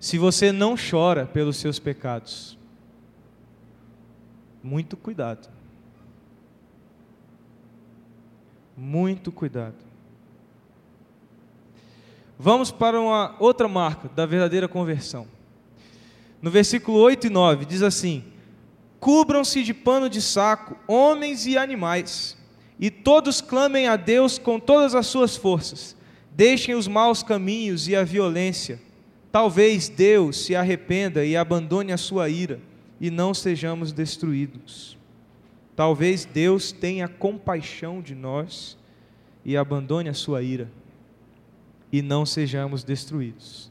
Se você não chora pelos seus pecados, muito cuidado. Muito cuidado. Vamos para uma outra marca da verdadeira conversão. No versículo 8 e 9 diz assim: Cubram-se de pano de saco homens e animais, e todos clamem a Deus com todas as suas forças. Deixem os maus caminhos e a violência. Talvez Deus se arrependa e abandone a sua ira, e não sejamos destruídos. Talvez Deus tenha compaixão de nós e abandone a sua ira e não sejamos destruídos.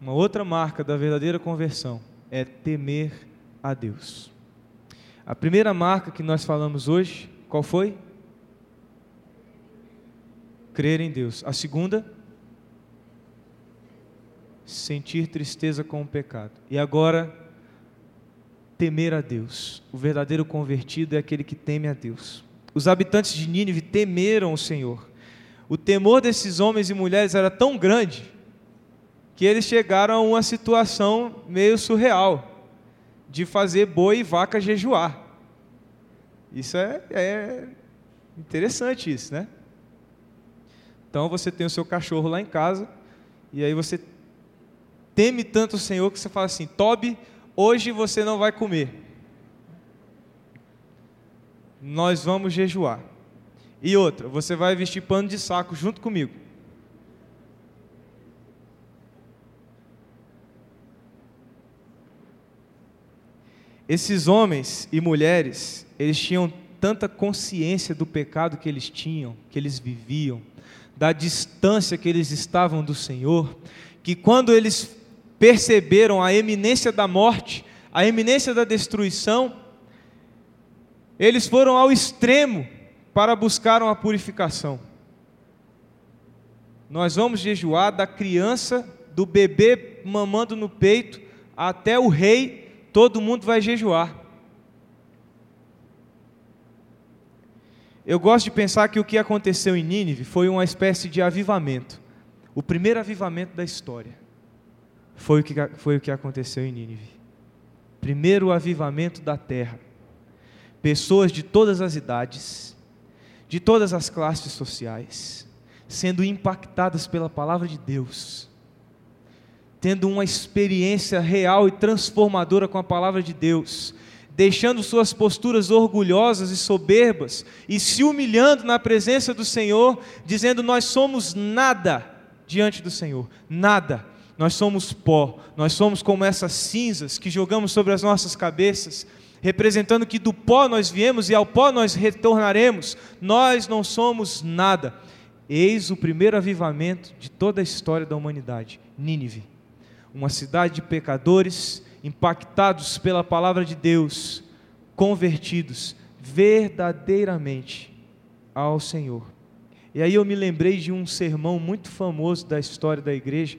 Uma outra marca da verdadeira conversão é temer a Deus. A primeira marca que nós falamos hoje, qual foi? Crer em Deus. A segunda, sentir tristeza com o pecado. E agora, temer a Deus. O verdadeiro convertido é aquele que teme a Deus. Os habitantes de Nínive temeram o Senhor. O temor desses homens e mulheres era tão grande que eles chegaram a uma situação meio surreal de fazer boi e vaca jejuar. Isso é, é interessante isso, né? Então você tem o seu cachorro lá em casa e aí você teme tanto o Senhor que você fala assim: Toby, hoje você não vai comer. Nós vamos jejuar. E outra, você vai vestir pano de saco junto comigo. Esses homens e mulheres, eles tinham tanta consciência do pecado que eles tinham, que eles viviam, da distância que eles estavam do Senhor, que quando eles perceberam a eminência da morte, a eminência da destruição, eles foram ao extremo para buscar uma purificação. Nós vamos jejuar da criança, do bebê mamando no peito, até o rei, todo mundo vai jejuar. Eu gosto de pensar que o que aconteceu em Nínive foi uma espécie de avivamento. O primeiro avivamento da história foi o que, foi o que aconteceu em Nínive. Primeiro avivamento da terra. Pessoas de todas as idades, de todas as classes sociais, sendo impactadas pela palavra de Deus, tendo uma experiência real e transformadora com a palavra de Deus, deixando suas posturas orgulhosas e soberbas e se humilhando na presença do Senhor, dizendo: Nós somos nada diante do Senhor, nada. Nós somos pó, nós somos como essas cinzas que jogamos sobre as nossas cabeças, representando que do pó nós viemos e ao pó nós retornaremos. Nós não somos nada. Eis o primeiro avivamento de toda a história da humanidade: Nínive, uma cidade de pecadores impactados pela palavra de Deus, convertidos verdadeiramente ao Senhor. E aí eu me lembrei de um sermão muito famoso da história da igreja,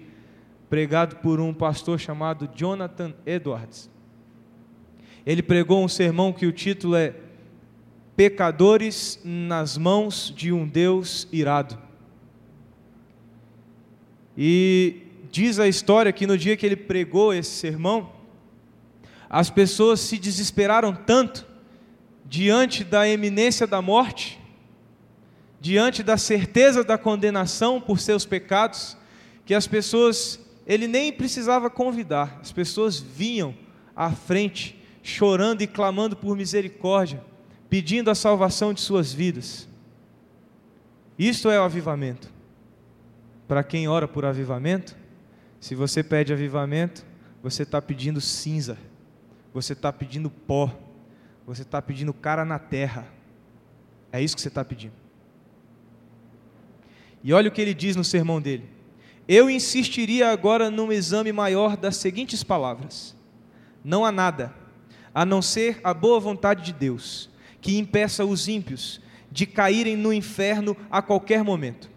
pregado por um pastor chamado Jonathan Edwards. Ele pregou um sermão que o título é Pecadores nas mãos de um Deus irado. E diz a história que no dia que ele pregou esse sermão, as pessoas se desesperaram tanto diante da eminência da morte, diante da certeza da condenação por seus pecados, que as pessoas, ele nem precisava convidar, as pessoas vinham à frente, chorando e clamando por misericórdia, pedindo a salvação de suas vidas. Isto é o avivamento. Para quem ora por avivamento, se você pede avivamento, você está pedindo cinza você está pedindo pó, você está pedindo cara na terra. É isso que você está pedindo. E olha o que ele diz no sermão dele. Eu insistiria agora num exame maior das seguintes palavras: Não há nada, a não ser a boa vontade de Deus, que impeça os ímpios de caírem no inferno a qualquer momento.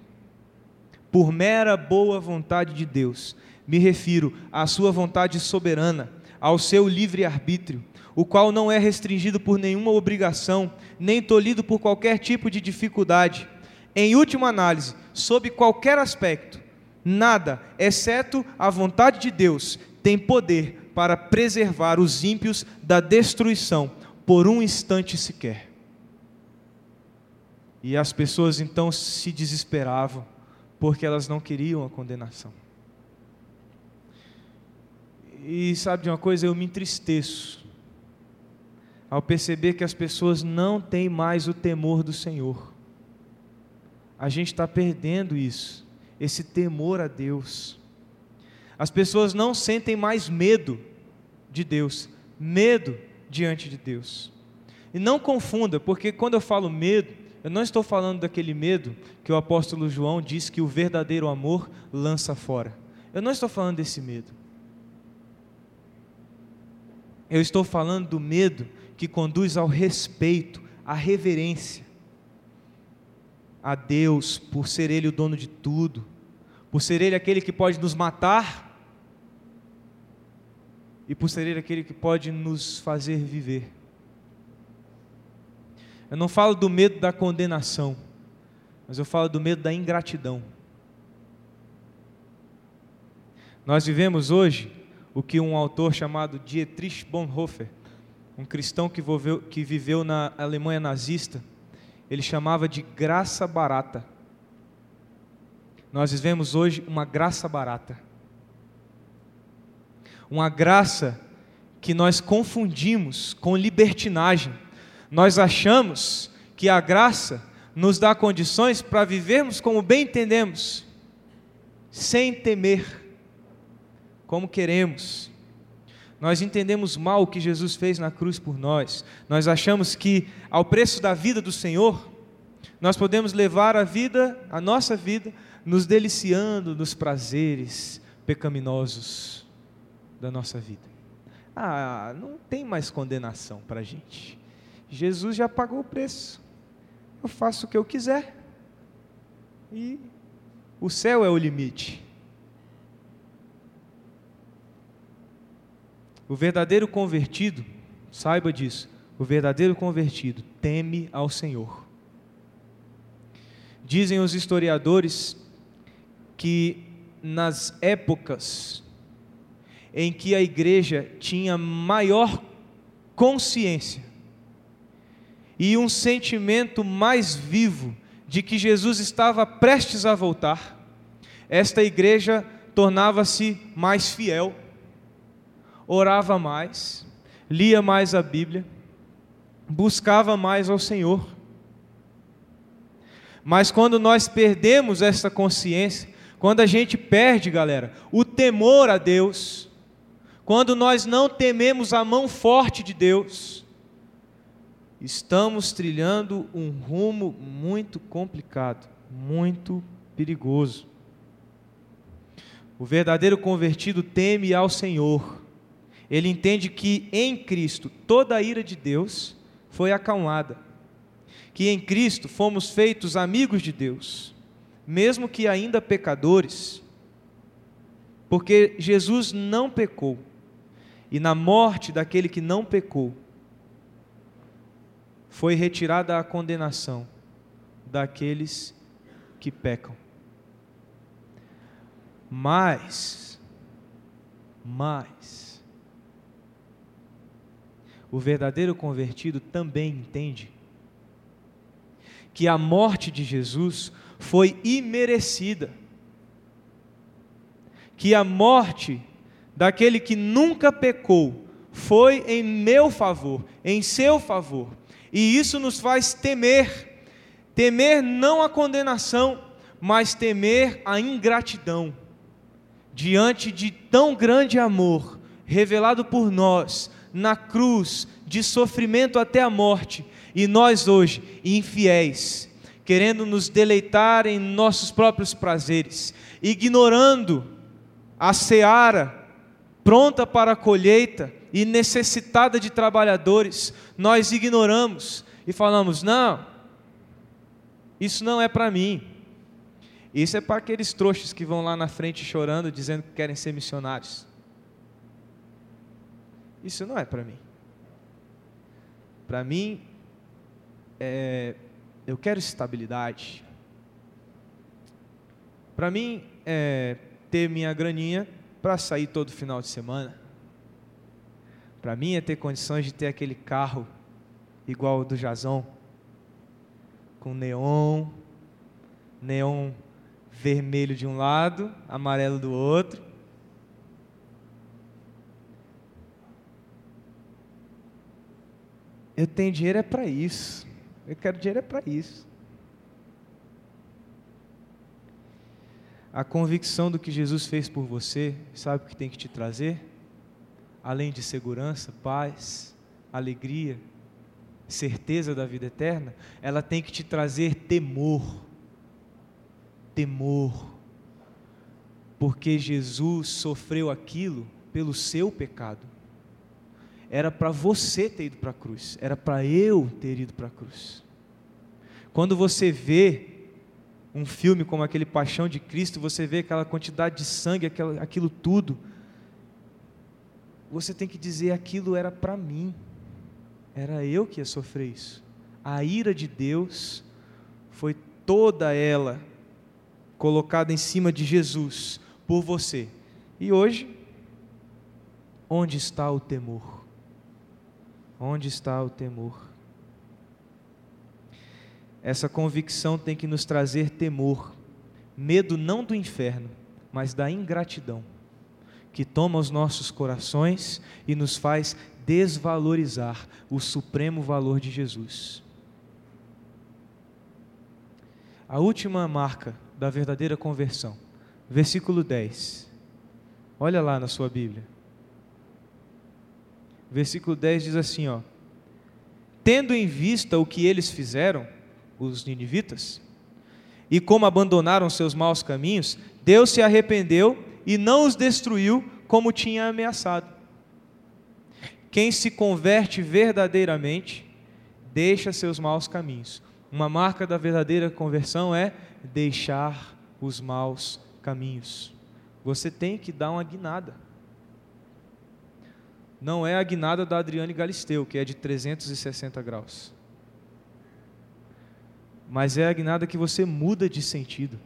Por mera boa vontade de Deus, me refiro à sua vontade soberana, ao seu livre-arbítrio, o qual não é restringido por nenhuma obrigação, nem tolhido por qualquer tipo de dificuldade. Em última análise, sob qualquer aspecto, nada, exceto a vontade de Deus, tem poder para preservar os ímpios da destruição por um instante sequer. E as pessoas então se desesperavam, porque elas não queriam a condenação. E sabe de uma coisa? Eu me entristeço ao perceber que as pessoas não têm mais o temor do Senhor. A gente está perdendo isso, esse temor a Deus. As pessoas não sentem mais medo de Deus, medo diante de Deus. E não confunda, porque quando eu falo medo, eu não estou falando daquele medo que o apóstolo João diz que o verdadeiro amor lança fora. Eu não estou falando desse medo. Eu estou falando do medo que conduz ao respeito, à reverência a Deus, por ser Ele o dono de tudo, por ser Ele aquele que pode nos matar e por ser Ele aquele que pode nos fazer viver. Eu não falo do medo da condenação, mas eu falo do medo da ingratidão. Nós vivemos hoje o que um autor chamado Dietrich Bonhoeffer, um cristão que viveu, que viveu na Alemanha nazista, ele chamava de graça barata. Nós vivemos hoje uma graça barata. Uma graça que nós confundimos com libertinagem nós achamos que a graça nos dá condições para vivermos como bem entendemos, sem temer, como queremos. Nós entendemos mal o que Jesus fez na cruz por nós. Nós achamos que ao preço da vida do Senhor, nós podemos levar a vida, a nossa vida, nos deliciando nos prazeres pecaminosos da nossa vida. Ah, não tem mais condenação para a gente. Jesus já pagou o preço. Eu faço o que eu quiser. E o céu é o limite. O verdadeiro convertido, saiba disso, o verdadeiro convertido teme ao Senhor. Dizem os historiadores que nas épocas em que a igreja tinha maior consciência e um sentimento mais vivo de que Jesus estava prestes a voltar, esta igreja tornava-se mais fiel, orava mais, lia mais a Bíblia, buscava mais ao Senhor. Mas quando nós perdemos essa consciência, quando a gente perde, galera, o temor a Deus, quando nós não tememos a mão forte de Deus, estamos trilhando um rumo muito complicado, muito perigoso. O verdadeiro convertido teme ao Senhor. Ele entende que em Cristo toda a ira de Deus foi acalmada. Que em Cristo fomos feitos amigos de Deus, mesmo que ainda pecadores. Porque Jesus não pecou. E na morte daquele que não pecou, foi retirada a condenação daqueles que pecam. Mas, mas, o verdadeiro convertido também entende? Que a morte de Jesus foi imerecida, que a morte daquele que nunca pecou foi em meu favor, em seu favor, e isso nos faz temer, temer não a condenação, mas temer a ingratidão. Diante de tão grande amor revelado por nós na cruz, de sofrimento até a morte, e nós hoje, infiéis, querendo nos deleitar em nossos próprios prazeres, ignorando a seara pronta para a colheita, e necessitada de trabalhadores, nós ignoramos e falamos: não, Isso não é para mim. Isso é para aqueles trouxas que vão lá na frente chorando, dizendo que querem ser missionários. Isso não é para mim. Para mim, é, eu quero estabilidade. Para mim, é ter minha graninha para sair todo final de semana. Para mim é ter condições de ter aquele carro igual o do Jason, com neon, neon vermelho de um lado, amarelo do outro. Eu tenho dinheiro é para isso. Eu quero dinheiro é para isso. A convicção do que Jesus fez por você, sabe o que tem que te trazer? Além de segurança, paz, alegria, certeza da vida eterna, ela tem que te trazer temor. Temor. Porque Jesus sofreu aquilo pelo seu pecado. Era para você ter ido para a cruz, era para eu ter ido para a cruz. Quando você vê um filme como aquele Paixão de Cristo, você vê aquela quantidade de sangue, aquilo, tudo, você tem que dizer: aquilo era para mim, era eu que ia sofrer isso. A ira de Deus foi toda ela colocada em cima de Jesus por você. E hoje, onde está o temor? Onde está o temor? Essa convicção tem que nos trazer temor, medo não do inferno, mas da ingratidão, que toma os nossos corações e nos faz desvalorizar o supremo valor de Jesus. A última marca da verdadeira conversão, versículo 10. Olha lá na sua Bíblia. Versículo 10 diz assim, ó: Tendo em vista o que eles fizeram, os ninivitas, e como abandonaram seus maus caminhos, Deus se arrependeu e não os destruiu como tinha ameaçado. Quem se converte verdadeiramente deixa seus maus caminhos. Uma marca da verdadeira conversão é deixar os maus caminhos. Você tem que dar uma guinada. Não é a guinada da Adriane Galisteu, que é de 360 graus mas é a guinada que você muda de sentido.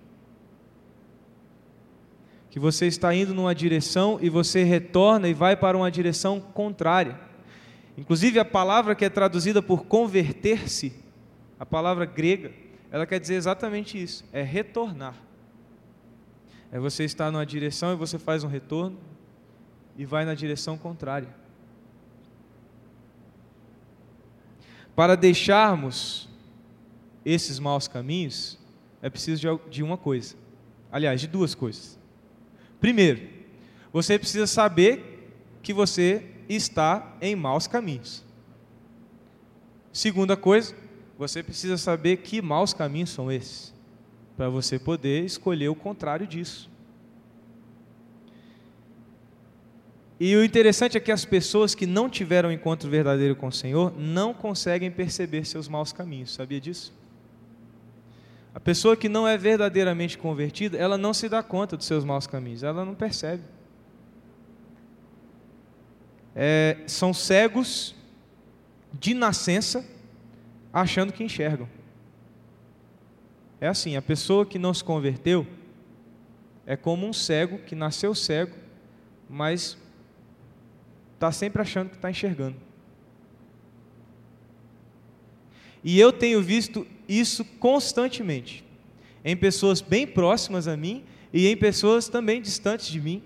Que você está indo numa direção e você retorna e vai para uma direção contrária. Inclusive a palavra que é traduzida por converter-se, a palavra grega, ela quer dizer exatamente isso, é retornar. É você estar numa direção e você faz um retorno e vai na direção contrária. Para deixarmos esses maus caminhos, é preciso de, uma coisa. Aliás, de duas coisas. Primeiro, você precisa saber que você está em maus caminhos. Segunda coisa, você precisa saber que maus caminhos são esses, para você poder escolher o contrário disso. E o interessante é que as pessoas que não tiveram um encontro verdadeiro com o Senhor não conseguem perceber seus maus caminhos, sabia disso? A pessoa que não é verdadeiramente convertida, ela não se dá conta dos seus maus caminhos, ela não percebe. É, são cegos de nascença, achando que enxergam. É assim: a pessoa que não se converteu é como um cego que nasceu cego, mas está sempre achando que está enxergando. E eu tenho visto isso constantemente, em pessoas bem próximas a mim e em pessoas também distantes de mim.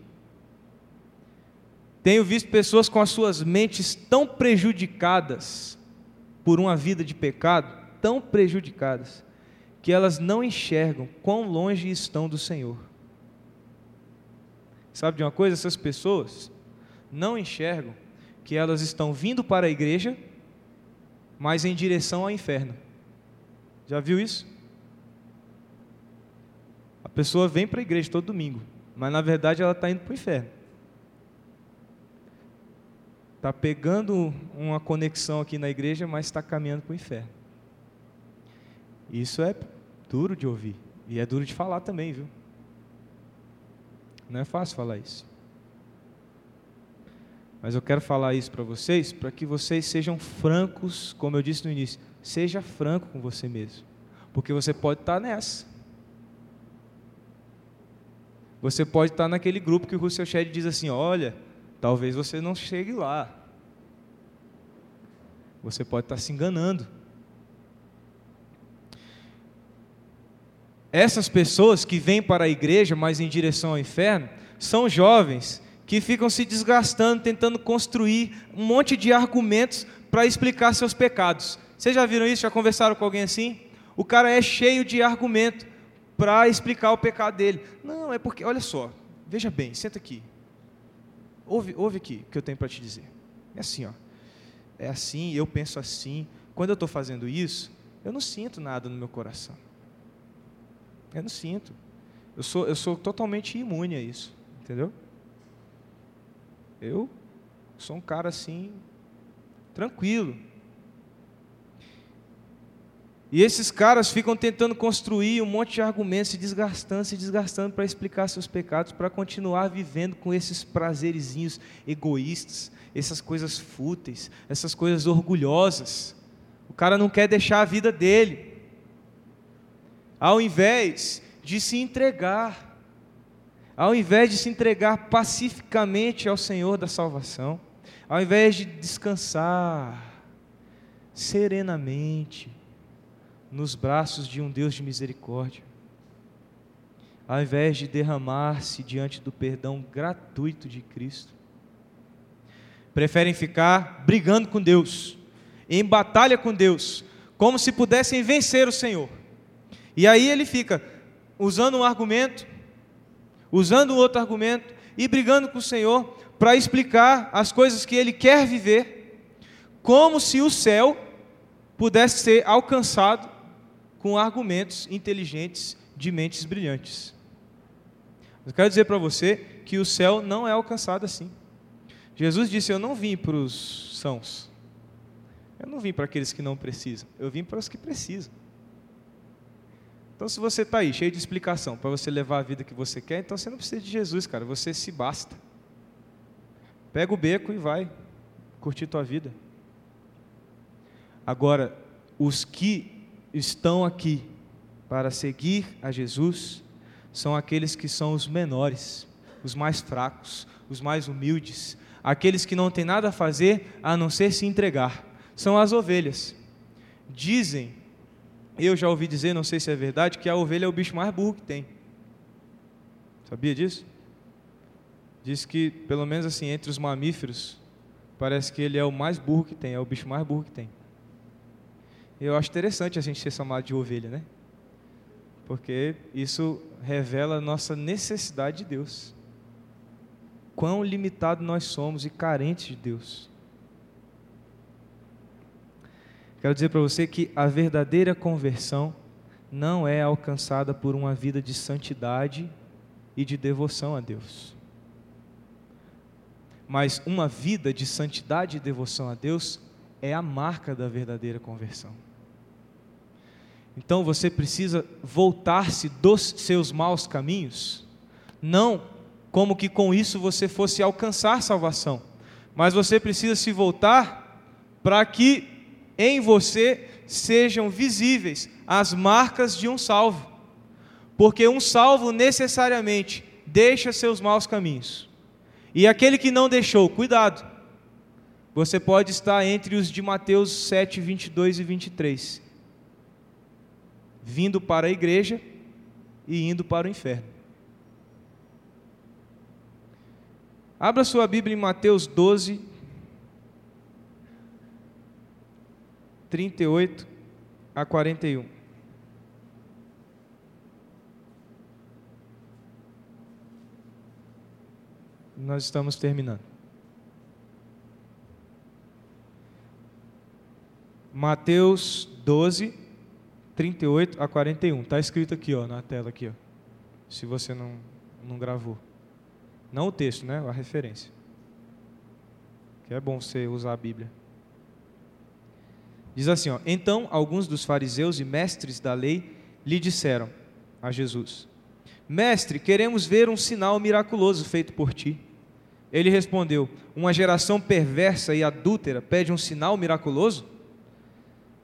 Tenho visto pessoas com as suas mentes tão prejudicadas por uma vida de pecado, tão prejudicadas, que elas não enxergam quão longe estão do Senhor. Sabe de uma coisa? Essas pessoas não enxergam que elas estão vindo para a igreja mas em direção ao inferno. Já viu isso? A pessoa vem para a igreja todo domingo, mas na verdade ela está indo para o inferno. Está pegando uma conexão aqui na igreja, mas está caminhando para o inferno. Isso é Duro de ouvir. E é duro de falar também, viu? Não é fácil falar isso. Mas eu quero falar isso para vocês, para que vocês sejam francos, como eu disse no início. Seja franco com você mesmo. Porque você pode estar nessa. Você pode estar naquele grupo que o Russell Shedd diz assim: olha, talvez você não chegue lá. Você pode estar se enganando. Essas pessoas que vêm para a igreja, mas em direção ao inferno, são jovens que ficam se desgastando, tentando construir um monte de argumentos para explicar seus pecados. Vocês já viram isso? Já conversaram com alguém assim? O cara é cheio de argumento para explicar o pecado dele. Não, é porque, olha só, veja bem, senta aqui. Ouve, ouve aqui o que eu tenho para te dizer. É assim, ó. É assim, eu penso assim. Quando eu estou fazendo isso, eu não sinto nada no meu coração. Eu não sinto. Eu sou, eu sou totalmente imune a isso, entendeu? Eu sou um cara assim, tranquilo. E esses caras ficam tentando construir um monte de argumentos, se desgastando, se desgastando para explicar seus pecados, para continuar vivendo com esses prazerizinhos egoístas, essas coisas fúteis, essas coisas orgulhosas. O cara não quer deixar a vida dele ao invés de se entregar, ao invés de se entregar pacificamente ao Senhor da salvação, ao invés de descansar serenamente nos braços de um Deus de misericórdia, ao invés de derramar-se diante do perdão gratuito de Cristo, preferem ficar brigando com Deus, em batalha com Deus, como se pudessem vencer o Senhor. E aí ele fica usando um argumento, usando um outro argumento e brigando com o Senhor para explicar as coisas que ele quer viver, como se o céu pudesse ser alcançado com argumentos inteligentes de mentes brilhantes. Eu quero dizer para você que o céu não é alcançado assim. Jesus disse: Eu não vim para os sãos, eu não vim para aqueles que não precisam, eu vim para os que precisam. Então, se você está aí, cheio de explicação, para você levar a vida que você quer, então você não precisa de Jesus, cara, você se basta. Pega o beco e vai curtir tua vida. Agora, os que estão aqui para seguir a Jesus são aqueles que são os menores, os mais fracos, os mais humildes, aqueles que não têm nada a fazer a não ser se entregar. São as ovelhas. Dizem eu já ouvi dizer, não sei se é verdade, que a ovelha é o bicho mais burro que tem. Sabia disso? Diz que, pelo menos assim, entre os mamíferos, parece que ele é o mais burro que tem, é o bicho mais burro que tem. Eu acho interessante a gente ser chamado de ovelha, né? Porque isso revela a nossa necessidade de Deus. Quão limitado nós somos e carentes de Deus. Quero dizer para você que a verdadeira conversão não é alcançada por uma vida de santidade e de devoção a Deus. Mas uma vida de santidade e devoção a Deus é a marca da verdadeira conversão. Então você precisa voltar-se dos seus maus caminhos, não como que com isso você fosse alcançar salvação, mas você precisa se voltar para que em você sejam visíveis as marcas de um salvo. Porque um salvo necessariamente deixa seus maus caminhos. E aquele que não deixou, cuidado. Você pode estar entre os de Mateus 7, 22 e 23. Vindo para a igreja e indo para o inferno. Abra sua Bíblia em Mateus 12, 38 a 41. Nós estamos terminando. Mateus 12, 38 a 41. Está escrito aqui ó, na tela aqui, ó, se você não, não gravou. Não o texto, né? A referência. Que é bom você usar a Bíblia. Diz assim: ó, Então alguns dos fariseus e mestres da lei lhe disseram a Jesus: Mestre, queremos ver um sinal miraculoso feito por ti. Ele respondeu: Uma geração perversa e adúltera pede um sinal miraculoso?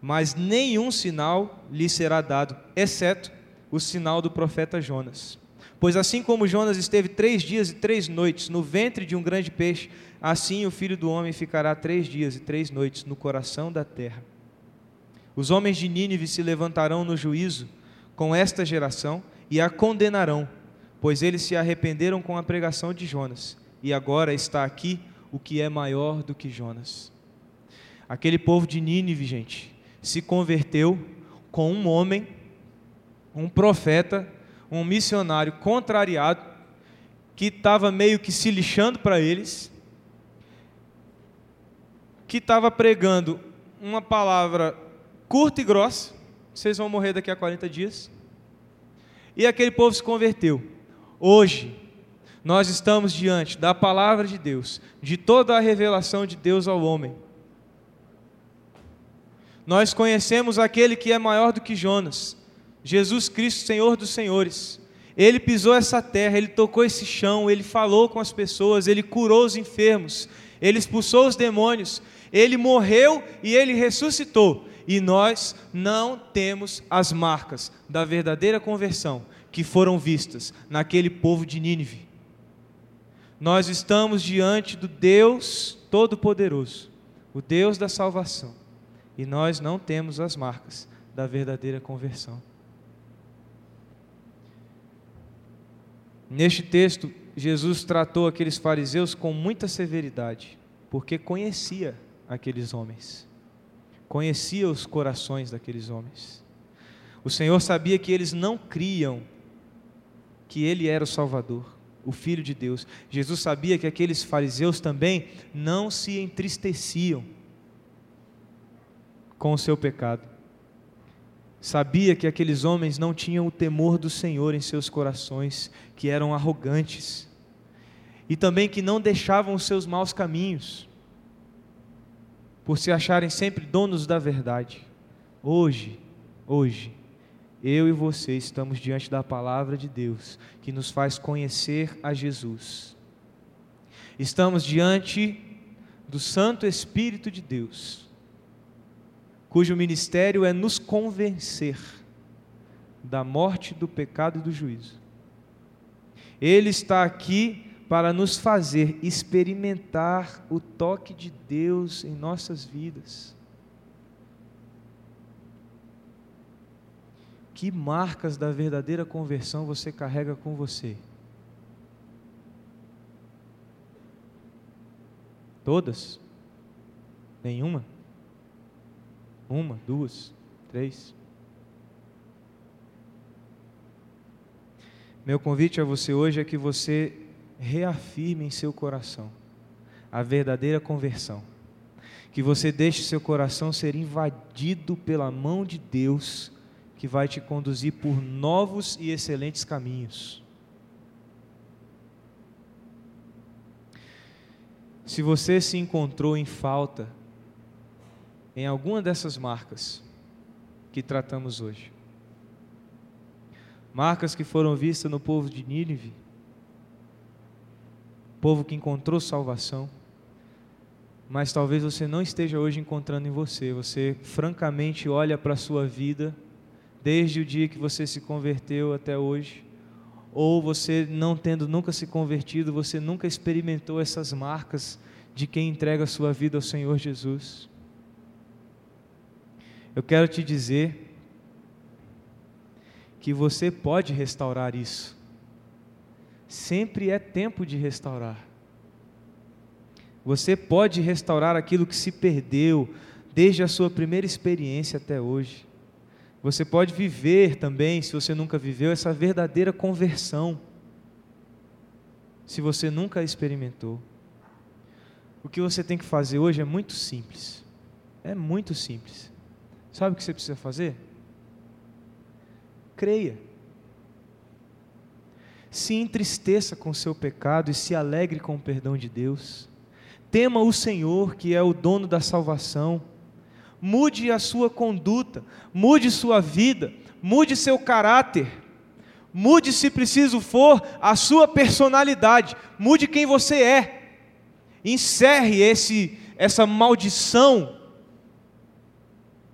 Mas nenhum sinal lhe será dado, exceto o sinal do profeta Jonas. Pois assim como Jonas esteve três dias e três noites no ventre de um grande peixe, assim o filho do homem ficará três dias e três noites no coração da terra. Os homens de Nínive se levantarão no juízo com esta geração e a condenarão, pois eles se arrependeram com a pregação de Jonas, e agora está aqui o que é maior do que Jonas. Aquele povo de Nínive, gente, se converteu com um homem, um profeta, um missionário contrariado, que estava meio que se lixando para eles, que estava pregando uma palavra curta e grossa, vocês vão morrer daqui a 40 dias. E aquele povo se converteu. Hoje, nós estamos diante da palavra de Deus, de toda a revelação de Deus ao homem. Nós conhecemos aquele que é maior do que Jonas, Jesus Cristo, Senhor dos Senhores. Ele pisou essa terra, ele tocou esse chão, ele falou com as pessoas, ele curou os enfermos, ele expulsou os demônios, ele morreu e ele ressuscitou e nós não temos as marcas da verdadeira conversão que foram vistas naquele povo de Nínive. Nós estamos diante do Deus Todo-Poderoso, o Deus da salvação, e nós não temos as marcas da verdadeira conversão. Neste texto, Jesus tratou aqueles fariseus com muita severidade, porque conhecia aqueles homens conhecia os corações daqueles homens. O Senhor sabia que eles não criam que Ele era o Salvador, o Filho de Deus. Jesus sabia que aqueles fariseus também não se entristeciam com o seu pecado. Sabia que aqueles homens não tinham o temor do Senhor em seus corações, que eram arrogantes, e também que não deixavam os seus maus caminhos por se acharem sempre donos da verdade. Hoje, hoje, eu e você estamos diante da palavra de Deus, que nos faz conhecer a Jesus. Estamos diante do Santo Espírito de Deus, cujo ministério é nos convencer da morte, do pecado e do juízo. Ele está aqui para nos fazer experimentar o toque de Deus em nossas vidas. Que marcas da verdadeira conversão você carrega com você? Todas? Nenhuma? Uma, duas, três? Meu convite a você hoje é que você reafirme em seu coração a verdadeira conversão. Que você deixe seu coração ser invadido pela mão de Deus, que vai te conduzir por novos e excelentes caminhos. Se você se encontrou em falta em alguma dessas marcas que tratamos hoje, marcas que foram vistas no povo de Nínive, povo que encontrou salvação, mas talvez você não esteja hoje encontrando em você. Você francamente olha para a sua vida, desde o dia que você se converteu até hoje, ou você não tendo nunca se convertido, você nunca experimentou essas marcas de quem entrega a sua vida ao Senhor Jesus. Eu quero te dizer que você pode restaurar isso sempre é tempo de restaurar. Você pode restaurar aquilo que se perdeu desde a sua primeira experiência até hoje. Você pode viver também, se você nunca viveu, essa verdadeira conversão. Se você nunca experimentou. O que você tem que fazer hoje é muito simples. É muito simples. Sabe o que você precisa fazer? Creia se entristeça com seu pecado e se alegre com o perdão de Deus. Tema o Senhor, que é o dono da salvação. Mude a sua conduta, mude sua vida, mude seu caráter, mude, se preciso for, a sua personalidade, mude quem você é. Encerre esse, essa maldição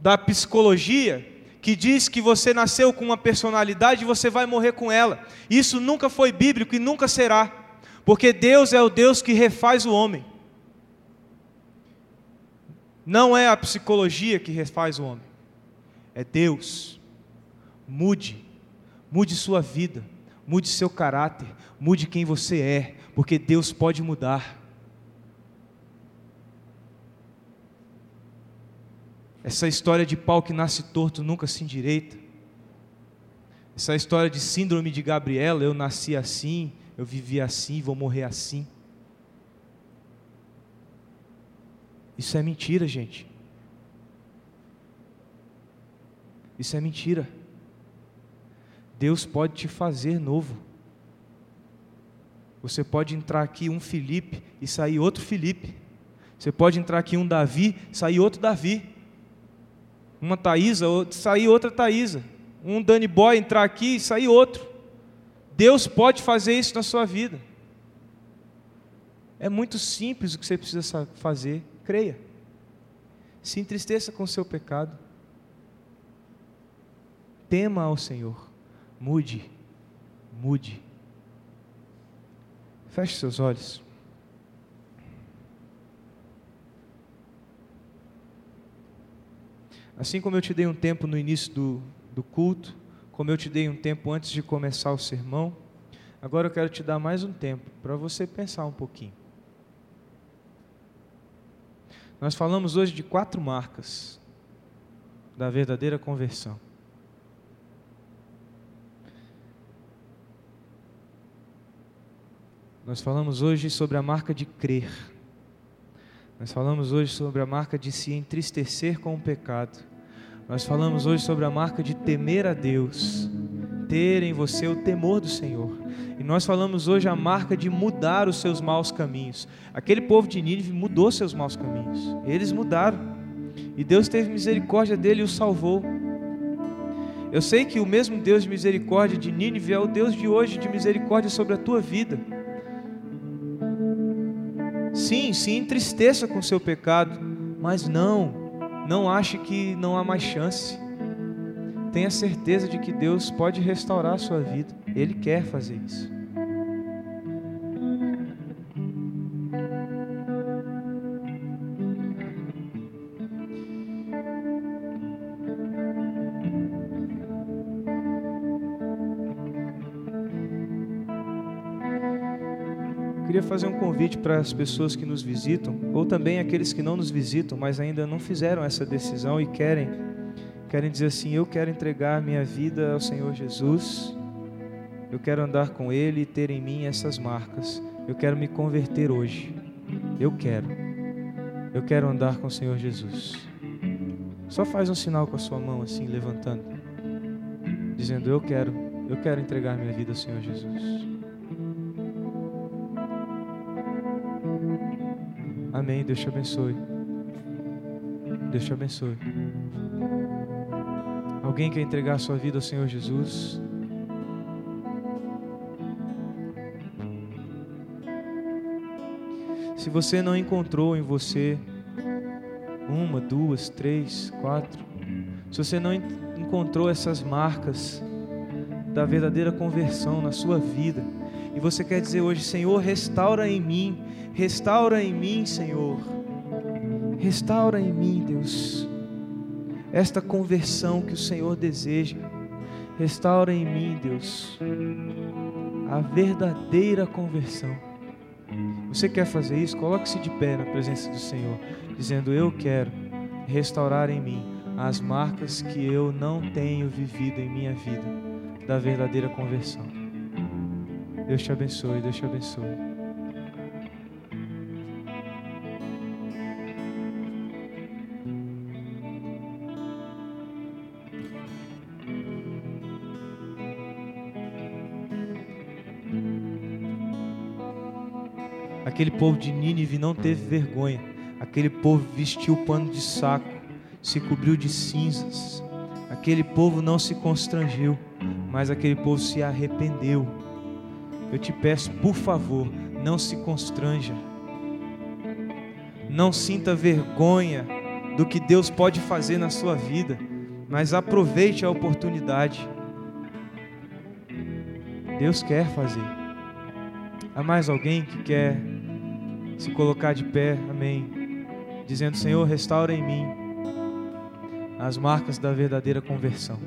da psicologia que diz que você nasceu com uma personalidade e você vai morrer com ela. Isso nunca foi bíblico e nunca será, porque Deus é o Deus que refaz o homem. Não é a psicologia que refaz o homem, é Deus. Mude, mude sua vida, mude seu caráter, mude quem você é, porque Deus pode mudar. Essa história de pau que nasce torto nunca se endireita. Essa história de síndrome de Gabriela, eu nasci assim, eu vivi assim, vou morrer assim. Isso é mentira, gente. Isso é mentira. Deus pode te fazer novo. Você pode entrar aqui um Felipe e sair outro Felipe. Você pode entrar aqui um Davi sair outro Davi uma Taísa, sair outra Taísa. Um Danny Boy entrar aqui e sair outro. Deus pode fazer isso na sua vida. É muito simples o que você precisa fazer. Creia. Se entristeça com o seu pecado. Tema ao Senhor. Mude. Mude. Feche seus olhos. Assim como eu te dei um tempo no início do, do culto, como eu te dei um tempo antes de começar o sermão, agora eu quero te dar mais um tempo para você pensar um pouquinho. Nós falamos hoje de quatro marcas da verdadeira conversão. Nós falamos hoje sobre a marca de crer. Nós falamos hoje sobre a marca de se entristecer com o pecado. Nós falamos hoje sobre a marca de temer a Deus, ter em você o temor do Senhor. E nós falamos hoje a marca de mudar os seus maus caminhos. Aquele povo de Nínive mudou seus maus caminhos. Eles mudaram. E Deus teve misericórdia dele e o salvou. Eu sei que o mesmo Deus de misericórdia de Nínive é o Deus de hoje de misericórdia sobre a tua vida. Sim, se entristeça com o seu pecado, mas não não ache que não há mais chance. Tenha certeza de que Deus pode restaurar a sua vida. Ele quer fazer isso. Queria fazer um convite para as pessoas que nos visitam, ou também aqueles que não nos visitam, mas ainda não fizeram essa decisão e querem, querem dizer assim: Eu quero entregar minha vida ao Senhor Jesus, eu quero andar com Ele e ter em mim essas marcas, eu quero me converter hoje, eu quero, eu quero andar com o Senhor Jesus. Só faz um sinal com a sua mão assim, levantando, dizendo: Eu quero, eu quero entregar minha vida ao Senhor Jesus. Amém. Deus te abençoe. Deus te abençoe. Alguém quer entregar a sua vida ao Senhor Jesus? Se você não encontrou em você uma, duas, três, quatro, se você não encontrou essas marcas da verdadeira conversão na sua vida, e você quer dizer hoje, Senhor, restaura em mim Restaura em mim, Senhor. Restaura em mim, Deus, esta conversão que o Senhor deseja. Restaura em mim, Deus, a verdadeira conversão. Você quer fazer isso? Coloque-se de pé na presença do Senhor, dizendo: Eu quero restaurar em mim as marcas que eu não tenho vivido em minha vida da verdadeira conversão. Deus te abençoe, Deus te abençoe. Aquele povo de Nínive não teve vergonha. Aquele povo vestiu pano de saco, se cobriu de cinzas. Aquele povo não se constrangeu, mas aquele povo se arrependeu. Eu te peço, por favor, não se constranja. Não sinta vergonha do que Deus pode fazer na sua vida, mas aproveite a oportunidade. Deus quer fazer. Há mais alguém que quer se colocar de pé, amém, dizendo: Senhor, restaura em mim as marcas da verdadeira conversão.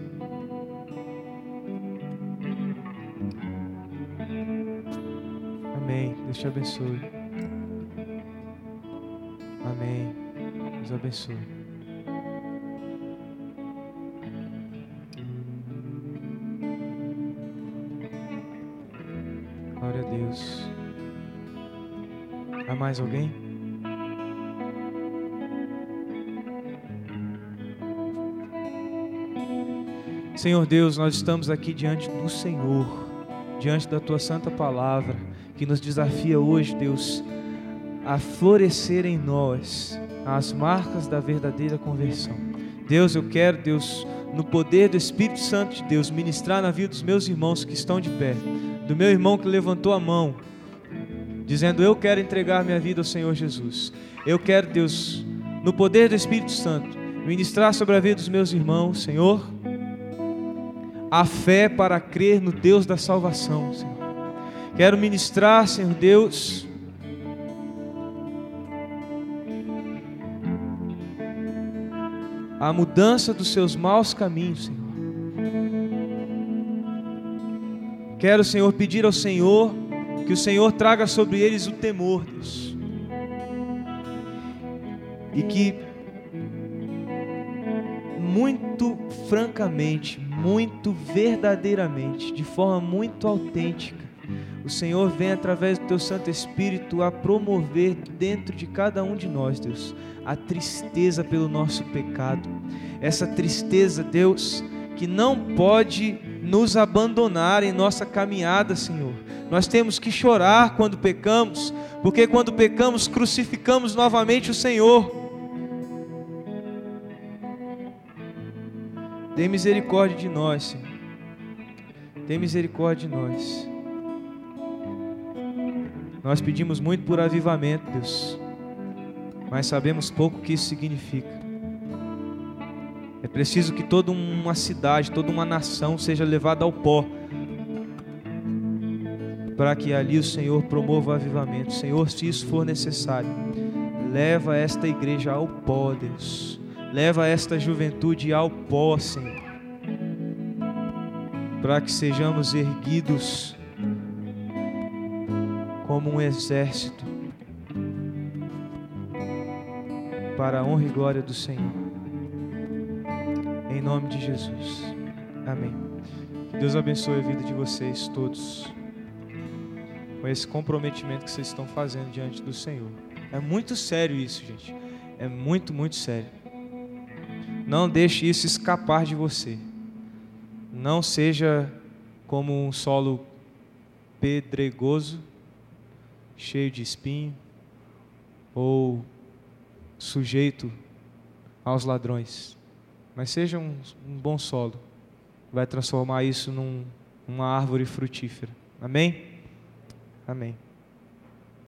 Amém. Deus te abençoe. Amém. Deus abençoe. Glória a Deus. Mais alguém? Senhor Deus, nós estamos aqui diante do Senhor, diante da tua santa palavra, que nos desafia hoje, Deus, a florescer em nós as marcas da verdadeira conversão. Deus, eu quero, Deus, no poder do Espírito Santo de Deus, ministrar na vida dos meus irmãos que estão de pé, do meu irmão que levantou a mão, dizendo: Eu quero entregar minha vida ao Senhor Jesus. Eu quero, Deus, no poder do Espírito Santo, ministrar sobre a vida dos meus irmãos, Senhor, a fé para crer no Deus da salvação, Senhor. Quero ministrar, Senhor Deus, a mudança dos seus maus caminhos, Senhor. Quero, Senhor, pedir ao Senhor que o Senhor traga sobre eles o temor, Deus. E que muito francamente, muito verdadeiramente, de forma muito autêntica, o Senhor vem através do teu Santo Espírito a promover dentro de cada um de nós, Deus, a tristeza pelo nosso pecado. Essa tristeza, Deus, que não pode nos abandonar em nossa caminhada, Senhor. Nós temos que chorar quando pecamos, porque quando pecamos, crucificamos novamente o Senhor. Tem misericórdia de nós, Senhor. Tem misericórdia de nós. Nós pedimos muito por avivamento, Deus, mas sabemos pouco o que isso significa. É preciso que toda uma cidade, toda uma nação seja levada ao pó, para que ali o Senhor promova o avivamento. Senhor, se isso for necessário, leva esta igreja ao pó, Deus. Leva esta juventude ao pó, Senhor. Para que sejamos erguidos como um exército para a honra e glória do Senhor. Em nome de Jesus. Amém. Que Deus abençoe a vida de vocês todos. Com esse comprometimento que vocês estão fazendo diante do Senhor. É muito sério isso, gente. É muito, muito sério. Não deixe isso escapar de você. Não seja como um solo pedregoso cheio de espinho ou sujeito aos ladrões, mas seja um, um bom solo, vai transformar isso num, numa árvore frutífera. Amém? Amém.